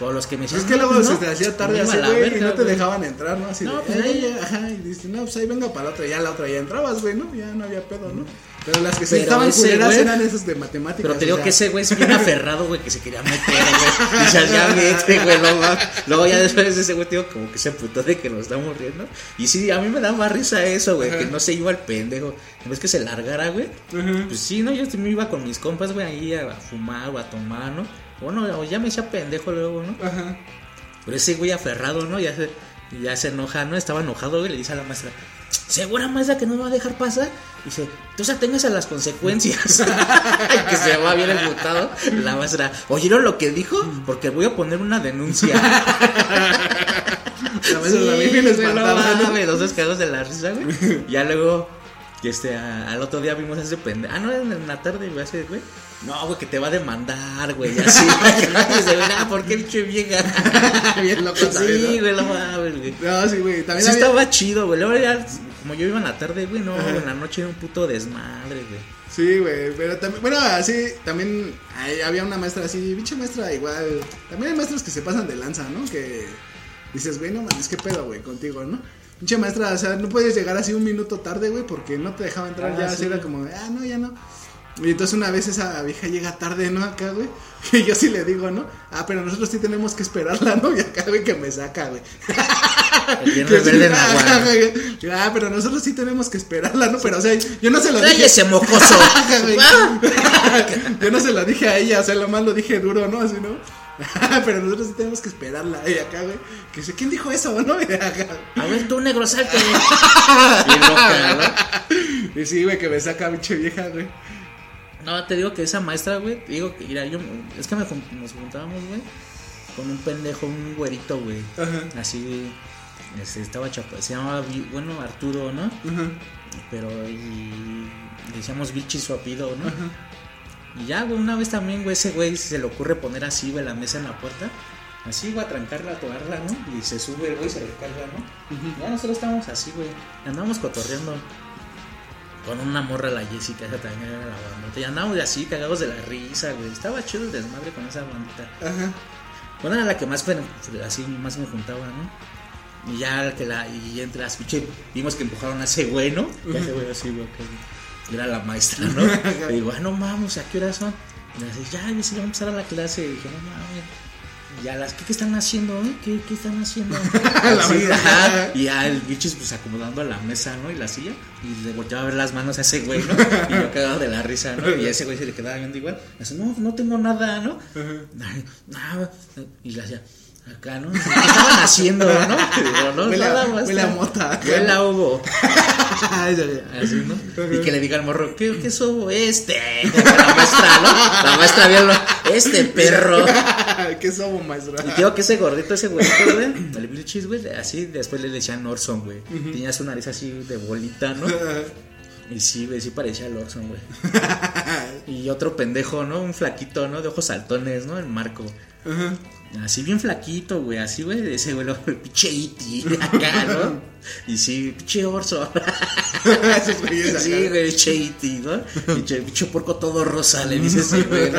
O los que me decían, Es que "No, luego pues se no", te hacía tarde así, güey, y verga, no te güey. dejaban entrar, ¿no? Así No, de, pues "Ay, ahí- ya, ajá, y dices, no, pues ahí venga para la otra, ya la otra ya entrabas, güey, ¿no? Ya no había pedo, ¿no? Pero las que estaban ese culeras eran esas de matemáticas. Pero te o digo sea, que ese güey es bien aferrado, güey, que se quería meter, güey. Y ya, ya vete, güey, no mames. Luego ya después ese güey, tío, como que se emputó de que nos estamos riendo. Y sí, a mí me daba risa eso, güey, que no se iba al pendejo. En vez que se largara, güey. Pues sí, no, yo me iba con mis compas, güey, ahí a fumar o a tomar, ¿no? Bueno, o ya me decía pendejo luego, ¿no? Ajá. Pero ese güey aferrado, ¿no? Ya se, ya se enoja, ¿no? Estaba enojado, güey, le dice a la maestra, ¿segura maestra que no me va a dejar pasar? Dice, entonces aténgase a las consecuencias. que se va bien emputado. La maestra, ¿oyeron lo que dijo? Porque voy a poner una denuncia. La maestra también bien güey, espantada, no dos cagados de la risa, güey. Ya luego, este, a- al otro día vimos a ese pendejo. Ah, no, en, la tarde, güey, ese, güey. No, güey, que te va a demandar, güey, así. y se ve, ah, ¿por qué pinche vieja? Bien loco. Sí, güey, no mames, güey. No, sí, güey. También Sí había- estaba chido, güey. Luego ya, como yo iba en la tarde, güey, no, en la noche era un puto desmadre, güey. Sí, güey, pero también, bueno, así, también había una maestra así, pinche maestra igual, también hay maestros que se pasan de lanza, ¿no? Que dices, güey, no mames, qué pedo, güey, contigo, ¿no? Pinche maestra, o sea, no puedes llegar así un minuto tarde, güey, porque no te dejaba entrar, Ah, ya sí. así era como, ah, no, ya no. Y entonces una vez esa vieja llega tarde, ¿no? Acá, güey. Y yo sí le digo, ¿no? Ah, pero nosotros sí tenemos que esperarla, ¿no? Y acá, güey, que me saca, güey. Que en ah, güey. Ah, pero nosotros sí tenemos que esperarla, ¿no? Pero, o sea, yo no se lo dije. ¡Cállese, mocoso! Ah. Yo no se lo dije a ella, o sea, lo más lo dije duro, ¿no? Así, ¿no? Pero nosotros sí tenemos que esperarla. Y acá, güey. Que dice, ¿quién dijo eso, no? Y. A ver, tú, negro, salte. Bien loca, Y sí, güey, que me saca pinche vieja, güey. ¿No? Te digo que esa maestra, güey, te digo que, mira, yo, es que me nos juntábamos, güey, con un pendejo, un güerito, güey. Ajá. Así, este, estaba chapa, se llamaba, bueno, Arturo, ¿no? Ajá. Pero, y decíamos Vilchi su apellido, ¿no? Y ya, güey, una vez también, güey, ese güey se le ocurre poner así, güey, la mesa en la puerta. Así, güey, a trancarla, a tocarla, ¿no? Y se sube, güey, se recarga, ¿no? Ya nosotros estábamos así, güey. Andábamos cotorreando. Con una morra, la Jessica, esa también era la bandita. Y andábamos así, cagados de la risa, güey. Estaba chido el desmadre con esa bandita. Ajá. Bueno, era la que más, así, más me juntaba, ¿no? Y ya que la, y entre las escuché, vimos que empujaron a ese güey, ¿no? Y ese güey así, güey, que era la maestra, ¿no? y digo, ah, no mames, ¿a qué hora son? Y me dice, ya, dice, ya vamos a empezar a la clase. Y dije, no mames. Y ya las, ¿qué, qué están haciendo, eh? ¿Qué, qué están haciendo? Y ya el bicho pues acomodando la mesa, ¿no? Y la silla. Y le volteaba a ver las manos a ese güey, ¿no? Y yo cagado de la risa, ¿no? Y a ese güey se le quedaba viendo igual. Y dice, no, no tengo nada, ¿no? Nada. Y le hacía, acá, ¿no? ¿Qué estaban haciendo, no? Digo, no, Huele a- nada más. huele a mota. Huele a ovo. Así, ¿no? Y que le diga al morro, ¿qué, qué es ovo? Este. La maestra, ¿no? La maestra vio este perro. ¿Qué somos, maestra? Y digo que ese gordito, ese güey, güey, el Vilchis, güey, así después le decían Orson, güey. Tenía su nariz así de bolita, ¿no? Y sí, güey, sí parecía el Orson, güey. Y otro pendejo, ¿no? Un flaquito, ¿no? De ojos saltones, ¿no? El Marco. Así bien flaquito, güey, así, güey, ese güey, pinche iti, acá, ¿no? Y sí, pinche acá. Sí, güey, pinche iti, ¿no? Pinche, pinche porco todo rosa, le dice ese güey.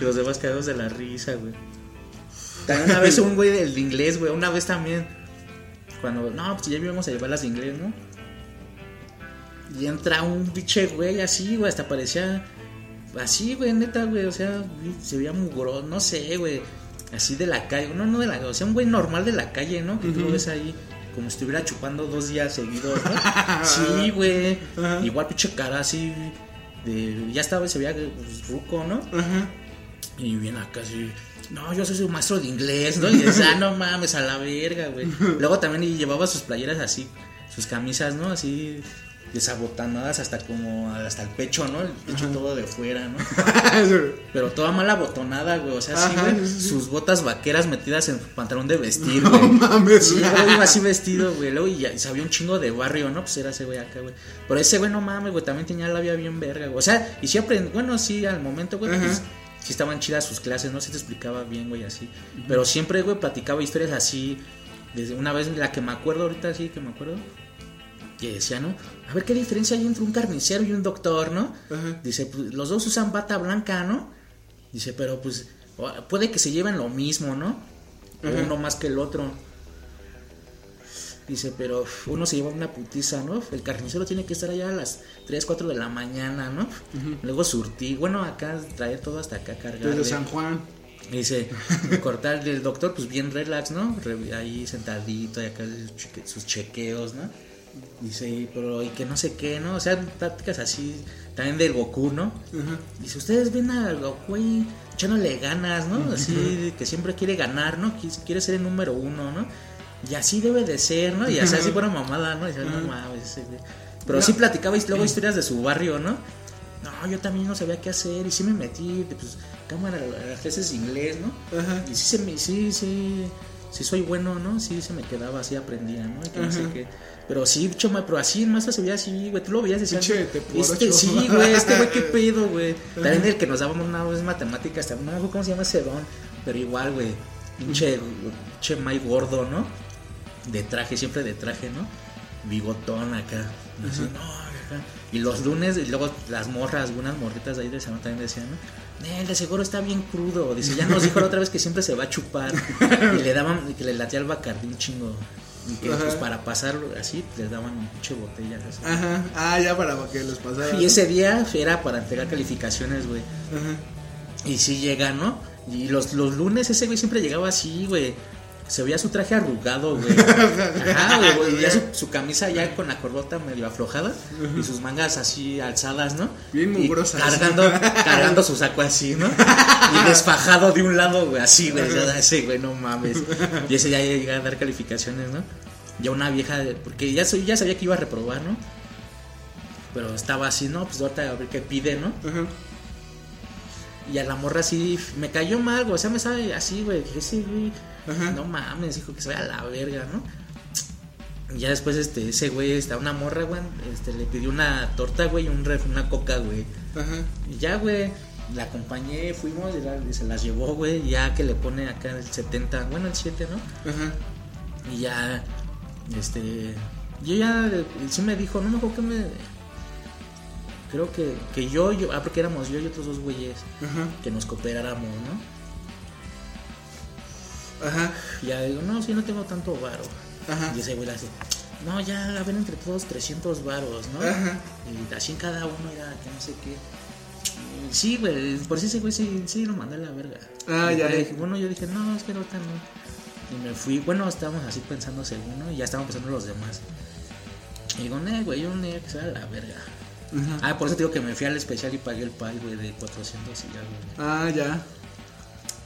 Y los demás cagados de la risa, güey. También una vez un güey del de inglés, güey, una vez también. Cuando, no, pues ya íbamos a llevar las de inglés, ¿no? Y entra un pinche güey así, güey, hasta parecía así, güey, neta, güey, o sea, se veía mugrón, no sé, güey. así de la calle, no, no de la o sea, un güey normal de la calle, ¿no? Que tú lo ves ahí como si estuviera chupando dos días seguidos, ¿no? sí, güey. Igual pinche cara así de ya estaba se veía pues, ruco, ¿no? Ajá. Y viene acá así, no, yo soy su maestro de inglés, ¿no? Y dices, ah, no mames, a la verga, güey. Luego también llevaba sus playeras así, sus camisas, ¿no? Así desabotanadas hasta como hasta el pecho, ¿no? El pecho todo de fuera, ¿no? Pero toda mal abotonada, güey. O sea, sí, Ajá, güey. sí, sí. Sus botas vaqueras metidas en pantalón de vestir, güey. No mames. Sí, güey, iba así vestido, güey. Luego y ya y sabía un chingo de barrio, ¿no? Pues era ese güey acá, güey. Pero ese güey, no mames, güey, también tenía la vida bien verga, güey. O sea, y aprendí, bueno, sí, al momento, güey, pues, sí estaban chidas sus clases, ¿no? Sí te explicaba bien, güey, así. Pero siempre, güey, platicaba historias así. Desde una vez, la que me acuerdo ahorita, sí, que me acuerdo. Que decía, ¿no? A ver qué diferencia hay entre un carnicero y un doctor, ¿no? Ajá. Dice, pues los dos usan bata blanca, ¿no? Dice, pero pues puede que se lleven lo mismo, ¿no? Ajá. Uno más que el otro. Dice, pero uno se lleva una putiza, ¿no? El carnicero tiene que estar allá a las 3, 4 de la mañana, ¿no? Luego surtir, bueno, acá traer todo hasta acá cargado. Desde San Juan. Dice, cortar del doctor, pues bien relax, ¿no? Ahí sentadito, y acá sus chequeos, ¿no? Dice, pero y que no sé qué, ¿no? O sea, tácticas así, también del Goku, ¿no? Dice, ustedes ven al Goku ahí echándole ganas, ¿no? Así, que siempre quiere ganar, ¿no? Qui- Quiere ser el número uno, ¿no? Y así debe de ser, ¿no? Y así, así fuera mamada, ¿no? Y dice, no mames, ese güey". Pero sí platicaba y luego historias de su barrio, ¿no? No, yo también no sabía qué hacer y sí me metí, pues, cámara, a de inglés, ¿no? Ajá. Y sí, se me, sí, sí, sí soy bueno, ¿no? Sí se me quedaba así, aprendía, ¿no? Y que no sé qué. Pero sí, choma, pero así en masa se veía así, güey. Tú lo veías y decías, este, sí, güey, este güey, qué pedo, güey. También el que nos dábamos una vez matemáticas, también, no me acuerdo cómo se llama ese don. Pero igual, güey, pinche, pinche Mike gordo, ¿no? De traje, siempre de traje, ¿no? Bigotón acá. Así, no, acá. Y los lunes, y luego las morras, algunas morritas de ahí del salón también decían, ¿no? "Nel, de seguro está bien crudo. Dice, ya nos dijo la otra vez que siempre se va a chupar. y le daban, y que le latía al bacardí un chingo. Y que pues para pasar así, les daban un pinche botella. así. Ajá. Ah, ya para que les pasara. Y ese día era para entregar calificaciones, güey. Ajá. Y sí llega, ¿no? Y los, los lunes ese güey siempre llegaba así, güey. Se veía su traje arrugado, güey. Ajá, güey, ya su, su camisa ya con la corbota medio aflojada. Y sus mangas así alzadas, ¿no? Bien mugrosas. Cargando, cargando su saco así, ¿no? Y desfajado de un lado, güey, así, güey. Ese, güey, no mames. Y ese ya llega a dar calificaciones, ¿no? Ya una vieja, porque ya, ya sabía que iba a reprobar, ¿no? Pero estaba así, ¿no? Pues ahorita a ver qué pide, ¿no? Ajá. Y a la morra así me cayó mal, güey. O sea, me sabe así, güey. Dije, sí, güey. Ajá. No mames, dijo que se vaya a la verga, ¿no? Y ya después, este, ese güey, está una morra, güey. Este, le pidió una torta, güey, y un ref- una coca, güey. Ajá. Y ya, güey. La acompañé, fuimos y, la- y se las llevó, güey. Ya que le pone acá el 70, bueno, el 7, ¿no? Ajá. Y ya, este. Yo ya, eh, sí me dijo, no me acuerdo que me. Creo que, que yo, yo, ah, porque éramos yo y otros dos güeyes Ajá. que nos cooperáramos, ¿no? Ajá. Y ya digo, no, si no tengo tanto varo. Ajá. Y ese güey le hace, no, ya la ven entre todos 300 varos, ¿no? Ajá. Y así en cada uno era que no sé qué. Sí, güey, por eso ese güey sí, sí lo mandé a la verga. Ah, Y ya, dije, bueno, yo dije, no, es que ahorita no. Y me fui, bueno, estábamos así pensando según, ¿no? Y ya estaban pensando los demás. Y digo, no, güey, yo no que se vaya a la verga. Ajá. Ah, por eso te digo que me fui al especial y pagué el pay, güey, de 400 y ya, güey. Ah, ya.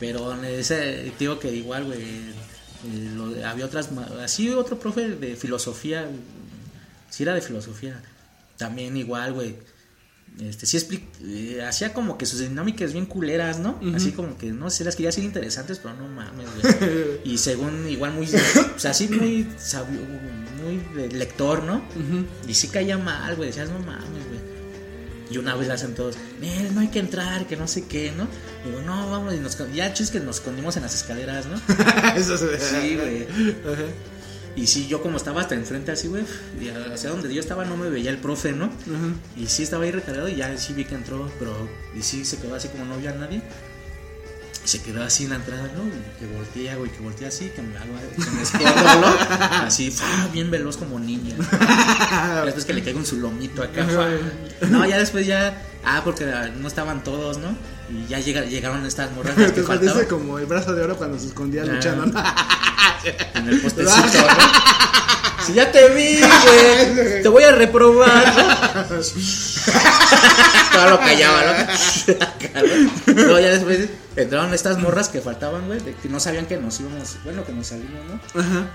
Pero ese, digo que igual, güey, eh, lo- había otras, así otro profe de filosofía, sí era de filosofía, también igual, güey, este, sí eh, hacía como que sus dinámicas bien culeras, ¿no? Así como que, no sé, las quería hacer interesantes, pero no mames, güey. y según, igual muy, o sea, así muy sabio, muy de lector, ¿no? Y sí caía mal, güey, decías, no mames, güey. Y una vez la hacen todos, no hay que entrar, que no sé qué, ¿no? Digo, no, vamos, y nos, ya chis que nos escondimos en las escaleras, ¿no? Eso se Sí, güey. Ajá. Y sí, yo como estaba hasta enfrente así, güey, y hacia donde yo estaba no me veía el profe, ¿no? Ajá. Y sí estaba ahí recargado y ya sí vi que entró, pero y sí se quedó así como no vio a nadie. Se quedó así en la entrada, ¿no? Y que voltea, güey, que voltea así, que me hago, que me escondo, ¿no? Así, ¡fa! bien veloz como ninja. Y después que le caigo en su lomito acá. No, ya después ya Ah, porque no estaban todos, ¿no? Y ya llega- llegaron estas morras que parece como el brazo de oro cuando se escondía Ah. luchando. ¿no? en el postecito, ¿no? Si ya te vi, güey, te voy a reprobar. Todo lo callaba, ¿no? Ya después entraron estas morras que faltaban, güey, que no sabían que nos íbamos, bueno, que nos salimos, ¿no? Ajá.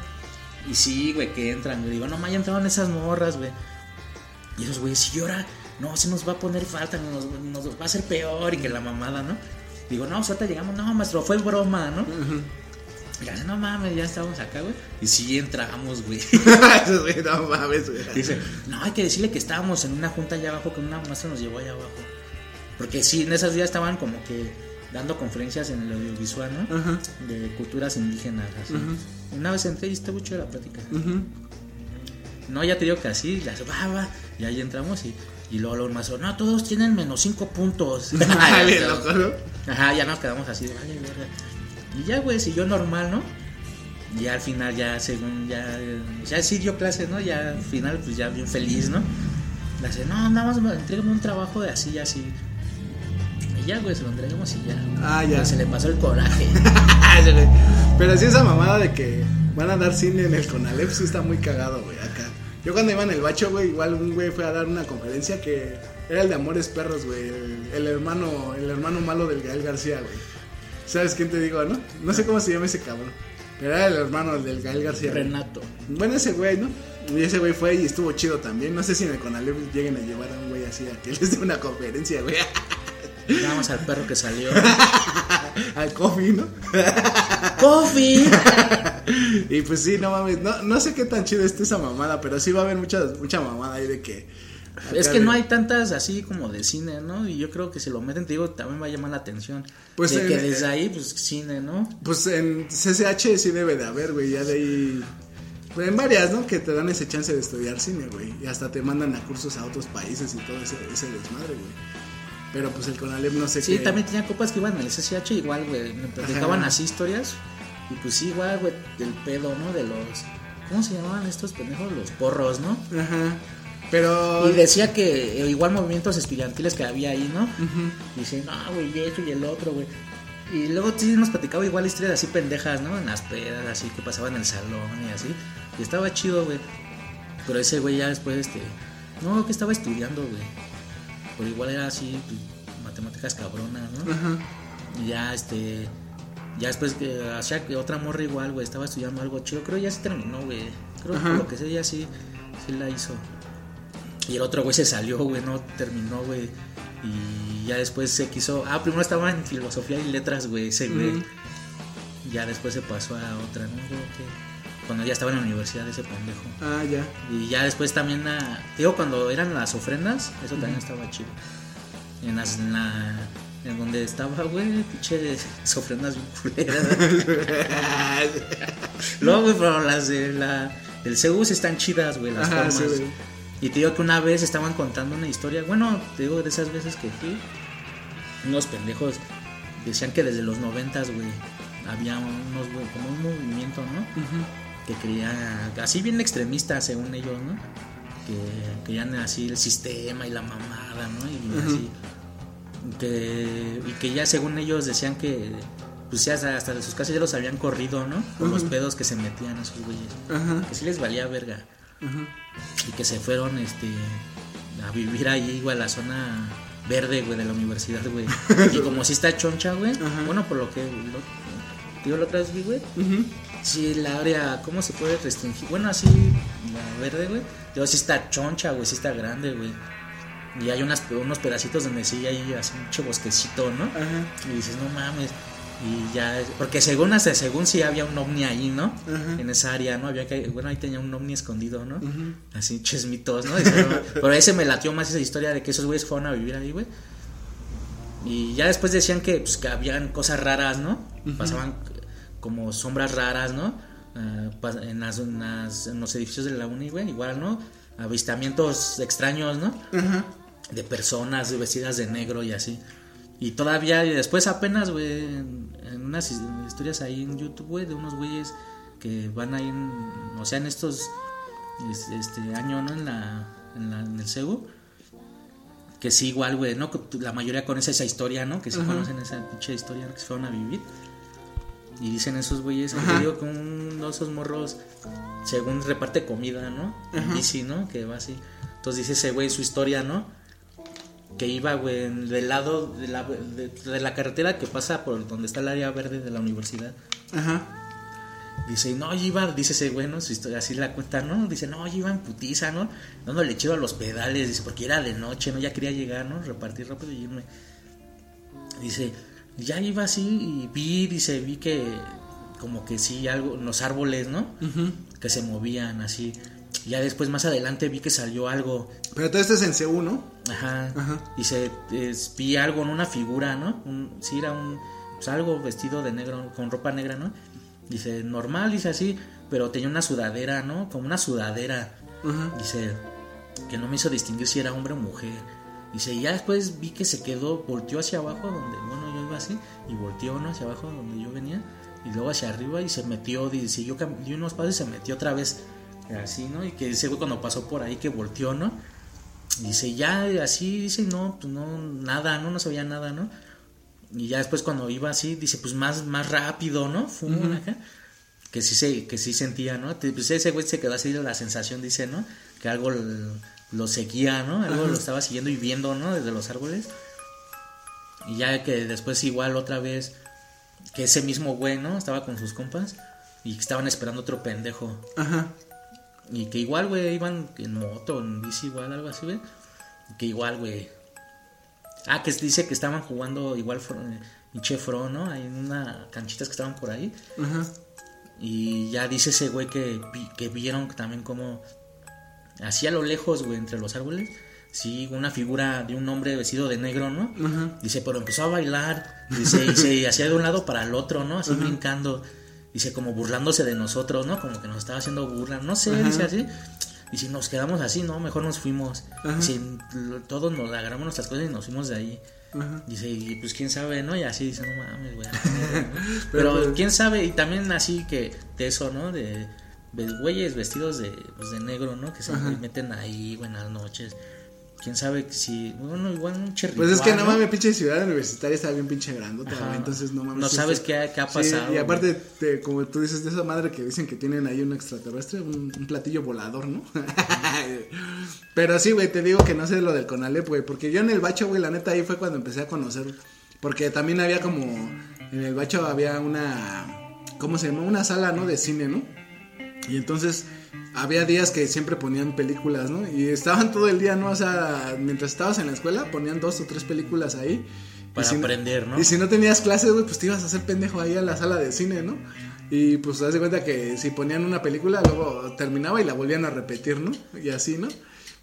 Y sí, güey, que entran, güey. Digo, no, ma, ya entraron esas morras, güey. Y esos güeyes, si llora, no, se nos va a poner falta, nos, nos va a hacer peor y que la mamada, ¿no? Digo, no, suelta, llegamos, no, maestro, fue broma, ¿no? Y ya, no mames, ya estamos acá, güey. Y sí entramos, güey. No mames, güey. Dice, no, hay que decirle que estábamos en una junta allá abajo, que una maestra nos llevó allá abajo. Porque sí, en esos días estaban como que dando conferencias en el audiovisual, ¿no? Ajá. De culturas indígenas, así. Una vez entré y estuvo mucho la plática. Ujú. No, ya te digo que así, ya se va, va. Y ahí entramos y, y luego los maestros, no, todos tienen menos cinco puntos. Ay, bien loco, ¿no? Ajá, ya nos quedamos así, vale, verga. Y ya, güey, siguió normal, ¿no? Y al final, ya según, ya, ya sí dio clases, ¿no? Ya al final, pues ya bien feliz, ¿no? Le hace, no, nada más entregame un trabajo de así y así. Y ya, güey, se lo entregamos y ya. Ah, ya. Se le pasó el coraje. Pero sí esa mamada de que van a dar cine en el Conalep sí está muy cagado, güey, acá. Yo cuando iba en el bacho, güey, igual un güey fue a dar una conferencia que era el de Amores Perros, güey, el, el hermano el hermano malo del Gael García, güey. ¿Sabes quién te digo, no? No sé cómo se llama ese cabrón. Pero era el hermano del Gael García. Renato. Bueno, ese güey, ¿no? Y ese güey fue y estuvo chido también. No sé si en el Conalep lleguen a llevar a un güey así a que les dé una conferencia, güey. Más al perro que salió. Al coffee, ¿no? ¡Coffee! Y pues sí, no mames, no, no sé qué tan chido esté esa mamada, pero sí va a haber mucha, mucha mamada ahí de que... Es que de- no hay tantas así como de cine, ¿no? Y yo creo que si lo meten, te digo, también va a llamar la atención. Pues de en- que desde ahí, pues cine, ¿no? Pues en CCH sí debe de haber, güey, ya de ahí... Pues en varias, ¿no? Que te dan ese chance de estudiar cine, güey. Y hasta te mandan a cursos a otros países y todo ese, ese desmadre, güey. Pero pues el Conalep no sé Sí, qué... también tenía copas que iban al SSH igual, güey. Me platicaban así historias. Y pues sí, igual, güey, del pedo, ¿no? De los. ¿Cómo se llamaban estos pendejos? Los porros, ¿no? Ajá. Pero... Y decía que eh, igual movimientos estudiantiles que había ahí, ¿no? Y dice, no, güey, y esto y el otro, güey. Y luego sí nos platicaba igual historias así pendejas, ¿no? En las pedas, así que pasaban en el salón y así. Y estaba chido, güey. Pero ese güey ya después, este. No, que estaba estudiando, güey. Pero igual era así, pues, matemáticas cabronas, ¿no? Ajá. Y ya, este. Ya después que hacía que otra morra igual, güey, estaba estudiando algo chido. Creo que ya se terminó, güey. Creo que por lo que sé, ya sí, sí la hizo. Y el otro güey se salió, güey, no terminó, güey. Y ya después se quiso. Ah, primero estaba en filosofía y letras, güey, ese güey. Ya después se pasó a otra, ¿no? Creo que. Cuando ya estaba en la universidad, ese pendejo. Ah, ya. Y ya después también, a, digo, cuando eran las ofrendas, eso también estaba chido. En, las, en la. En donde estaba, güey, pinche ofrendas bien culeras. Luego, güey, pero las de la. El Zeus están chidas, güey, las Ajá, formas. sí, güey. Y te digo que una vez estaban contando una historia. Bueno, te digo de esas veces que fui. Unos pendejos decían que desde los noventas, güey, había unos, güey, como un movimiento, ¿no? que quería, así bien extremista según ellos, ¿no? Que querían así el sistema y la mamada, ¿no? Y así. Que, y que ya según ellos decían que, pues ya hasta, hasta de sus casas ya los habían corrido, ¿no? Por los pedos que se metían esos güeyes. Ajá. Que sí les valía verga. Y que se fueron, este, a vivir ahí, güey, a la zona verde, güey, de la universidad, güey. y como si está choncha, güey. Bueno, por lo que, lo, digo, la otra vez vi, güey. Ujú. Sí, la área, ¿cómo se puede restringir? Bueno, así, la verde, güey. Yo sí está choncha, güey, sí está grande, güey. Y hay unas, unos pedacitos donde sí hay así mucho bosquecito, ¿no? Ajá. Y dices, no mames. Y ya, porque según hasta según sí había un ovni ahí, ¿no? En esa área, ¿no? Había que, bueno, ahí tenía un ovni escondido, ¿no? Así, chismitos, ¿no? Pero ese me latió más esa historia de que esos güeyes fueron a vivir ahí, güey. Y ya después decían que, pues, que habían cosas raras, ¿no? Pasaban como sombras raras, ¿no? Ah, en, las, en las- en los edificios de la uni, güey, igual, ¿no? Avistamientos extraños, ¿no? De personas vestidas de negro y así. Y todavía, y después apenas, güey, en, en unas his- historias ahí en YouTube, güey, de unos güeyes que van ahí, en, o sea, en estos, es- este año, ¿no? En la, en, la- en el CEU, que sí, igual, güey, ¿no? La mayoría conoce esa historia, ¿no? Que sí conocen esa pinche historia que se fueron a vivir. Y dicen esos güeyes que te digo que uno de esos morros, según reparte comida, ¿no? En bici, ¿no? Que va así. Entonces dice ese güey su historia, ¿no? Que iba, güey, del lado de la, de, de la carretera que pasa por donde está el área verde de la universidad. Ajá. Dice, no, yo iba, dice ese güey, historia, así la cuenta, ¿no? Dice, no, yo iba en putiza, ¿no? Dándole chido a los pedales, dice, porque era de noche, ¿no? Ya quería llegar, ¿no? Repartir rápido y irme. Dice, ya iba así y vi, dice, vi que como que sí, algo, los árboles, ¿no? Que se movían así. Ya después, más adelante, vi que salió algo, Pero todo esto es en C1, ¿no? Ajá. Ajá. Dice, es- vi algo en una figura, ¿no? Un, sí, era un, pues algo vestido de negro, con ropa negra, ¿no? Dice, normal, dice así, pero tenía una sudadera, ¿no? Como una sudadera. Ajá. Dice, que no me hizo distinguir si era hombre o mujer. Dice, y ya después vi que se quedó, volteó hacia abajo, donde, bueno, yo iba así, y volteó, ¿no? Hacia abajo, donde yo venía, y luego hacia arriba, y se metió, dice, yo cam- di unos pasos y se metió otra vez, así, ¿no? Y que ese güey cuando pasó por ahí, que volteó, ¿no? Dice, ya, así, dice, no, pues no, nada, no, no se veía nada, ¿no? Y ya después cuando iba así, dice, pues más, más rápido, ¿no? Fum, acá. Que sí, se, que sí sentía, ¿no? Pues ese güey se quedó así la sensación, dice, ¿no? Que algo lo seguía, ¿no? Algo lo estaba siguiendo y viendo, ¿no? Desde los árboles. Y ya que después igual otra vez, que ese mismo güey, ¿no? Estaba con sus compas y que estaban esperando otro pendejo. Ajá. Y que igual, güey, iban en moto, en bici, igual, algo así, güey. Que igual, güey. Ah, que dice que estaban jugando igual fro- eh, pinche Fro, ¿no? Hay una canchitas que estaban por ahí. Ajá. Y ya dice ese güey que, que vieron también como. Así a lo lejos, güey, entre los árboles. Sí, una figura de un hombre vestido de negro, ¿no? Ajá. Dice, pero empezó a bailar. Dice, y se hacía de un lado para el otro, ¿no? Así brincando. Dice, como burlándose de nosotros, ¿no? Como que nos estaba haciendo burla. No sé, dice así. Dice, nos quedamos así, ¿no? Mejor nos fuimos. Dice, lo- todos nos agarramos nuestras cosas y nos fuimos de ahí. Ajá. Dice, y pues quién sabe, ¿no? Y así dice, no mames, güey. Pero quién sabe, y también así que de eso, ¿no? De, de güeyes vestidos de, pues, de negro, ¿no? Que se meten ahí, las noches. Quién sabe si, bueno, igual un cherry. Pues es que no mames, pinche ciudad universitaria está bien pinche grandota, Ajá. Entonces no mames. No sabes qué ha- qué ha Sí, pasado, y aparte, te- como tú dices, de esa madre que dicen que tienen ahí un extraterrestre, un, un platillo volador, ¿no? Pero sí, güey, te digo que no sé lo del Conalep, güey. Porque yo en el bacho, güey, la neta ahí fue cuando empecé a conocer. Porque también había como. En el bacho había una. ¿Cómo se llama? Una sala, ¿no? De cine, ¿no? Y entonces había días que siempre ponían películas, ¿no? Y estaban todo el día, ¿no? O sea, mientras estabas en la escuela ponían dos o tres películas ahí. Para si aprender, ¿no? Y si no tenías clases, güey, pues te ibas a hacer pendejo ahí a la sala de cine, ¿no? Y pues te das cuenta que si ponían una película, luego terminaba y la volvían a repetir, ¿no? Y así, ¿no?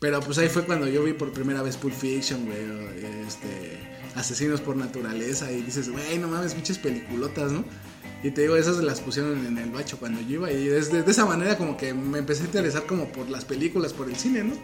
Pero pues ahí fue cuando yo vi por primera vez Pulp Fiction, güey, este, Asesinos por Naturaleza, y dices, güey, no mames, pinches peliculotas, ¿no? Y te digo, esas las pusieron en el bacho cuando yo iba, y desde de esa manera como que me empecé a interesar como por las películas, por el cine, ¿no?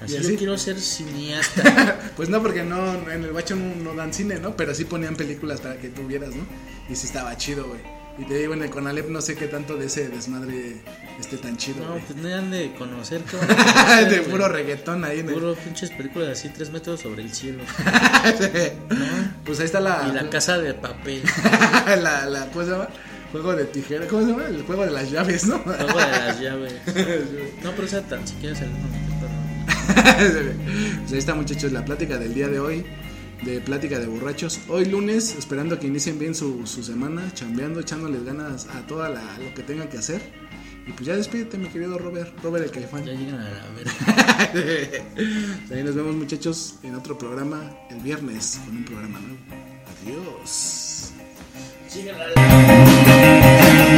Así, y yo así. quiero ser cineasta. Pues no, porque no, en el bacho no, no dan cine, ¿no? Pero sí ponían películas para que tú vieras, ¿no? Y sí estaba chido, güey. Y te digo, en el Conalep no sé qué tanto de ese desmadre esté tan chido, no, pues no han de conocer, ¿qué van a conocer, de güey? puro reggaetón ahí el... Puro pinches películas así, tres metros sobre el cielo. Pues ahí está la... Y la casa de papel. la, la, ¿Cómo se llama? Juego de tijera, ¿cómo se llama? El juego de las llaves, ¿no? Luego de las llaves. No, pero esa tan siquiera se pues ahí está muchachos la plática del día de hoy de plática de borrachos hoy lunes esperando que inicien bien su, su semana chambeando echándoles ganas a toda la, lo que tengan que hacer y pues ya despídete mi querido Robert Robert el Caifán Ya llegan a la verga. ahí nos vemos muchachos en otro programa el viernes con un programa nuevo adiós 今天来了。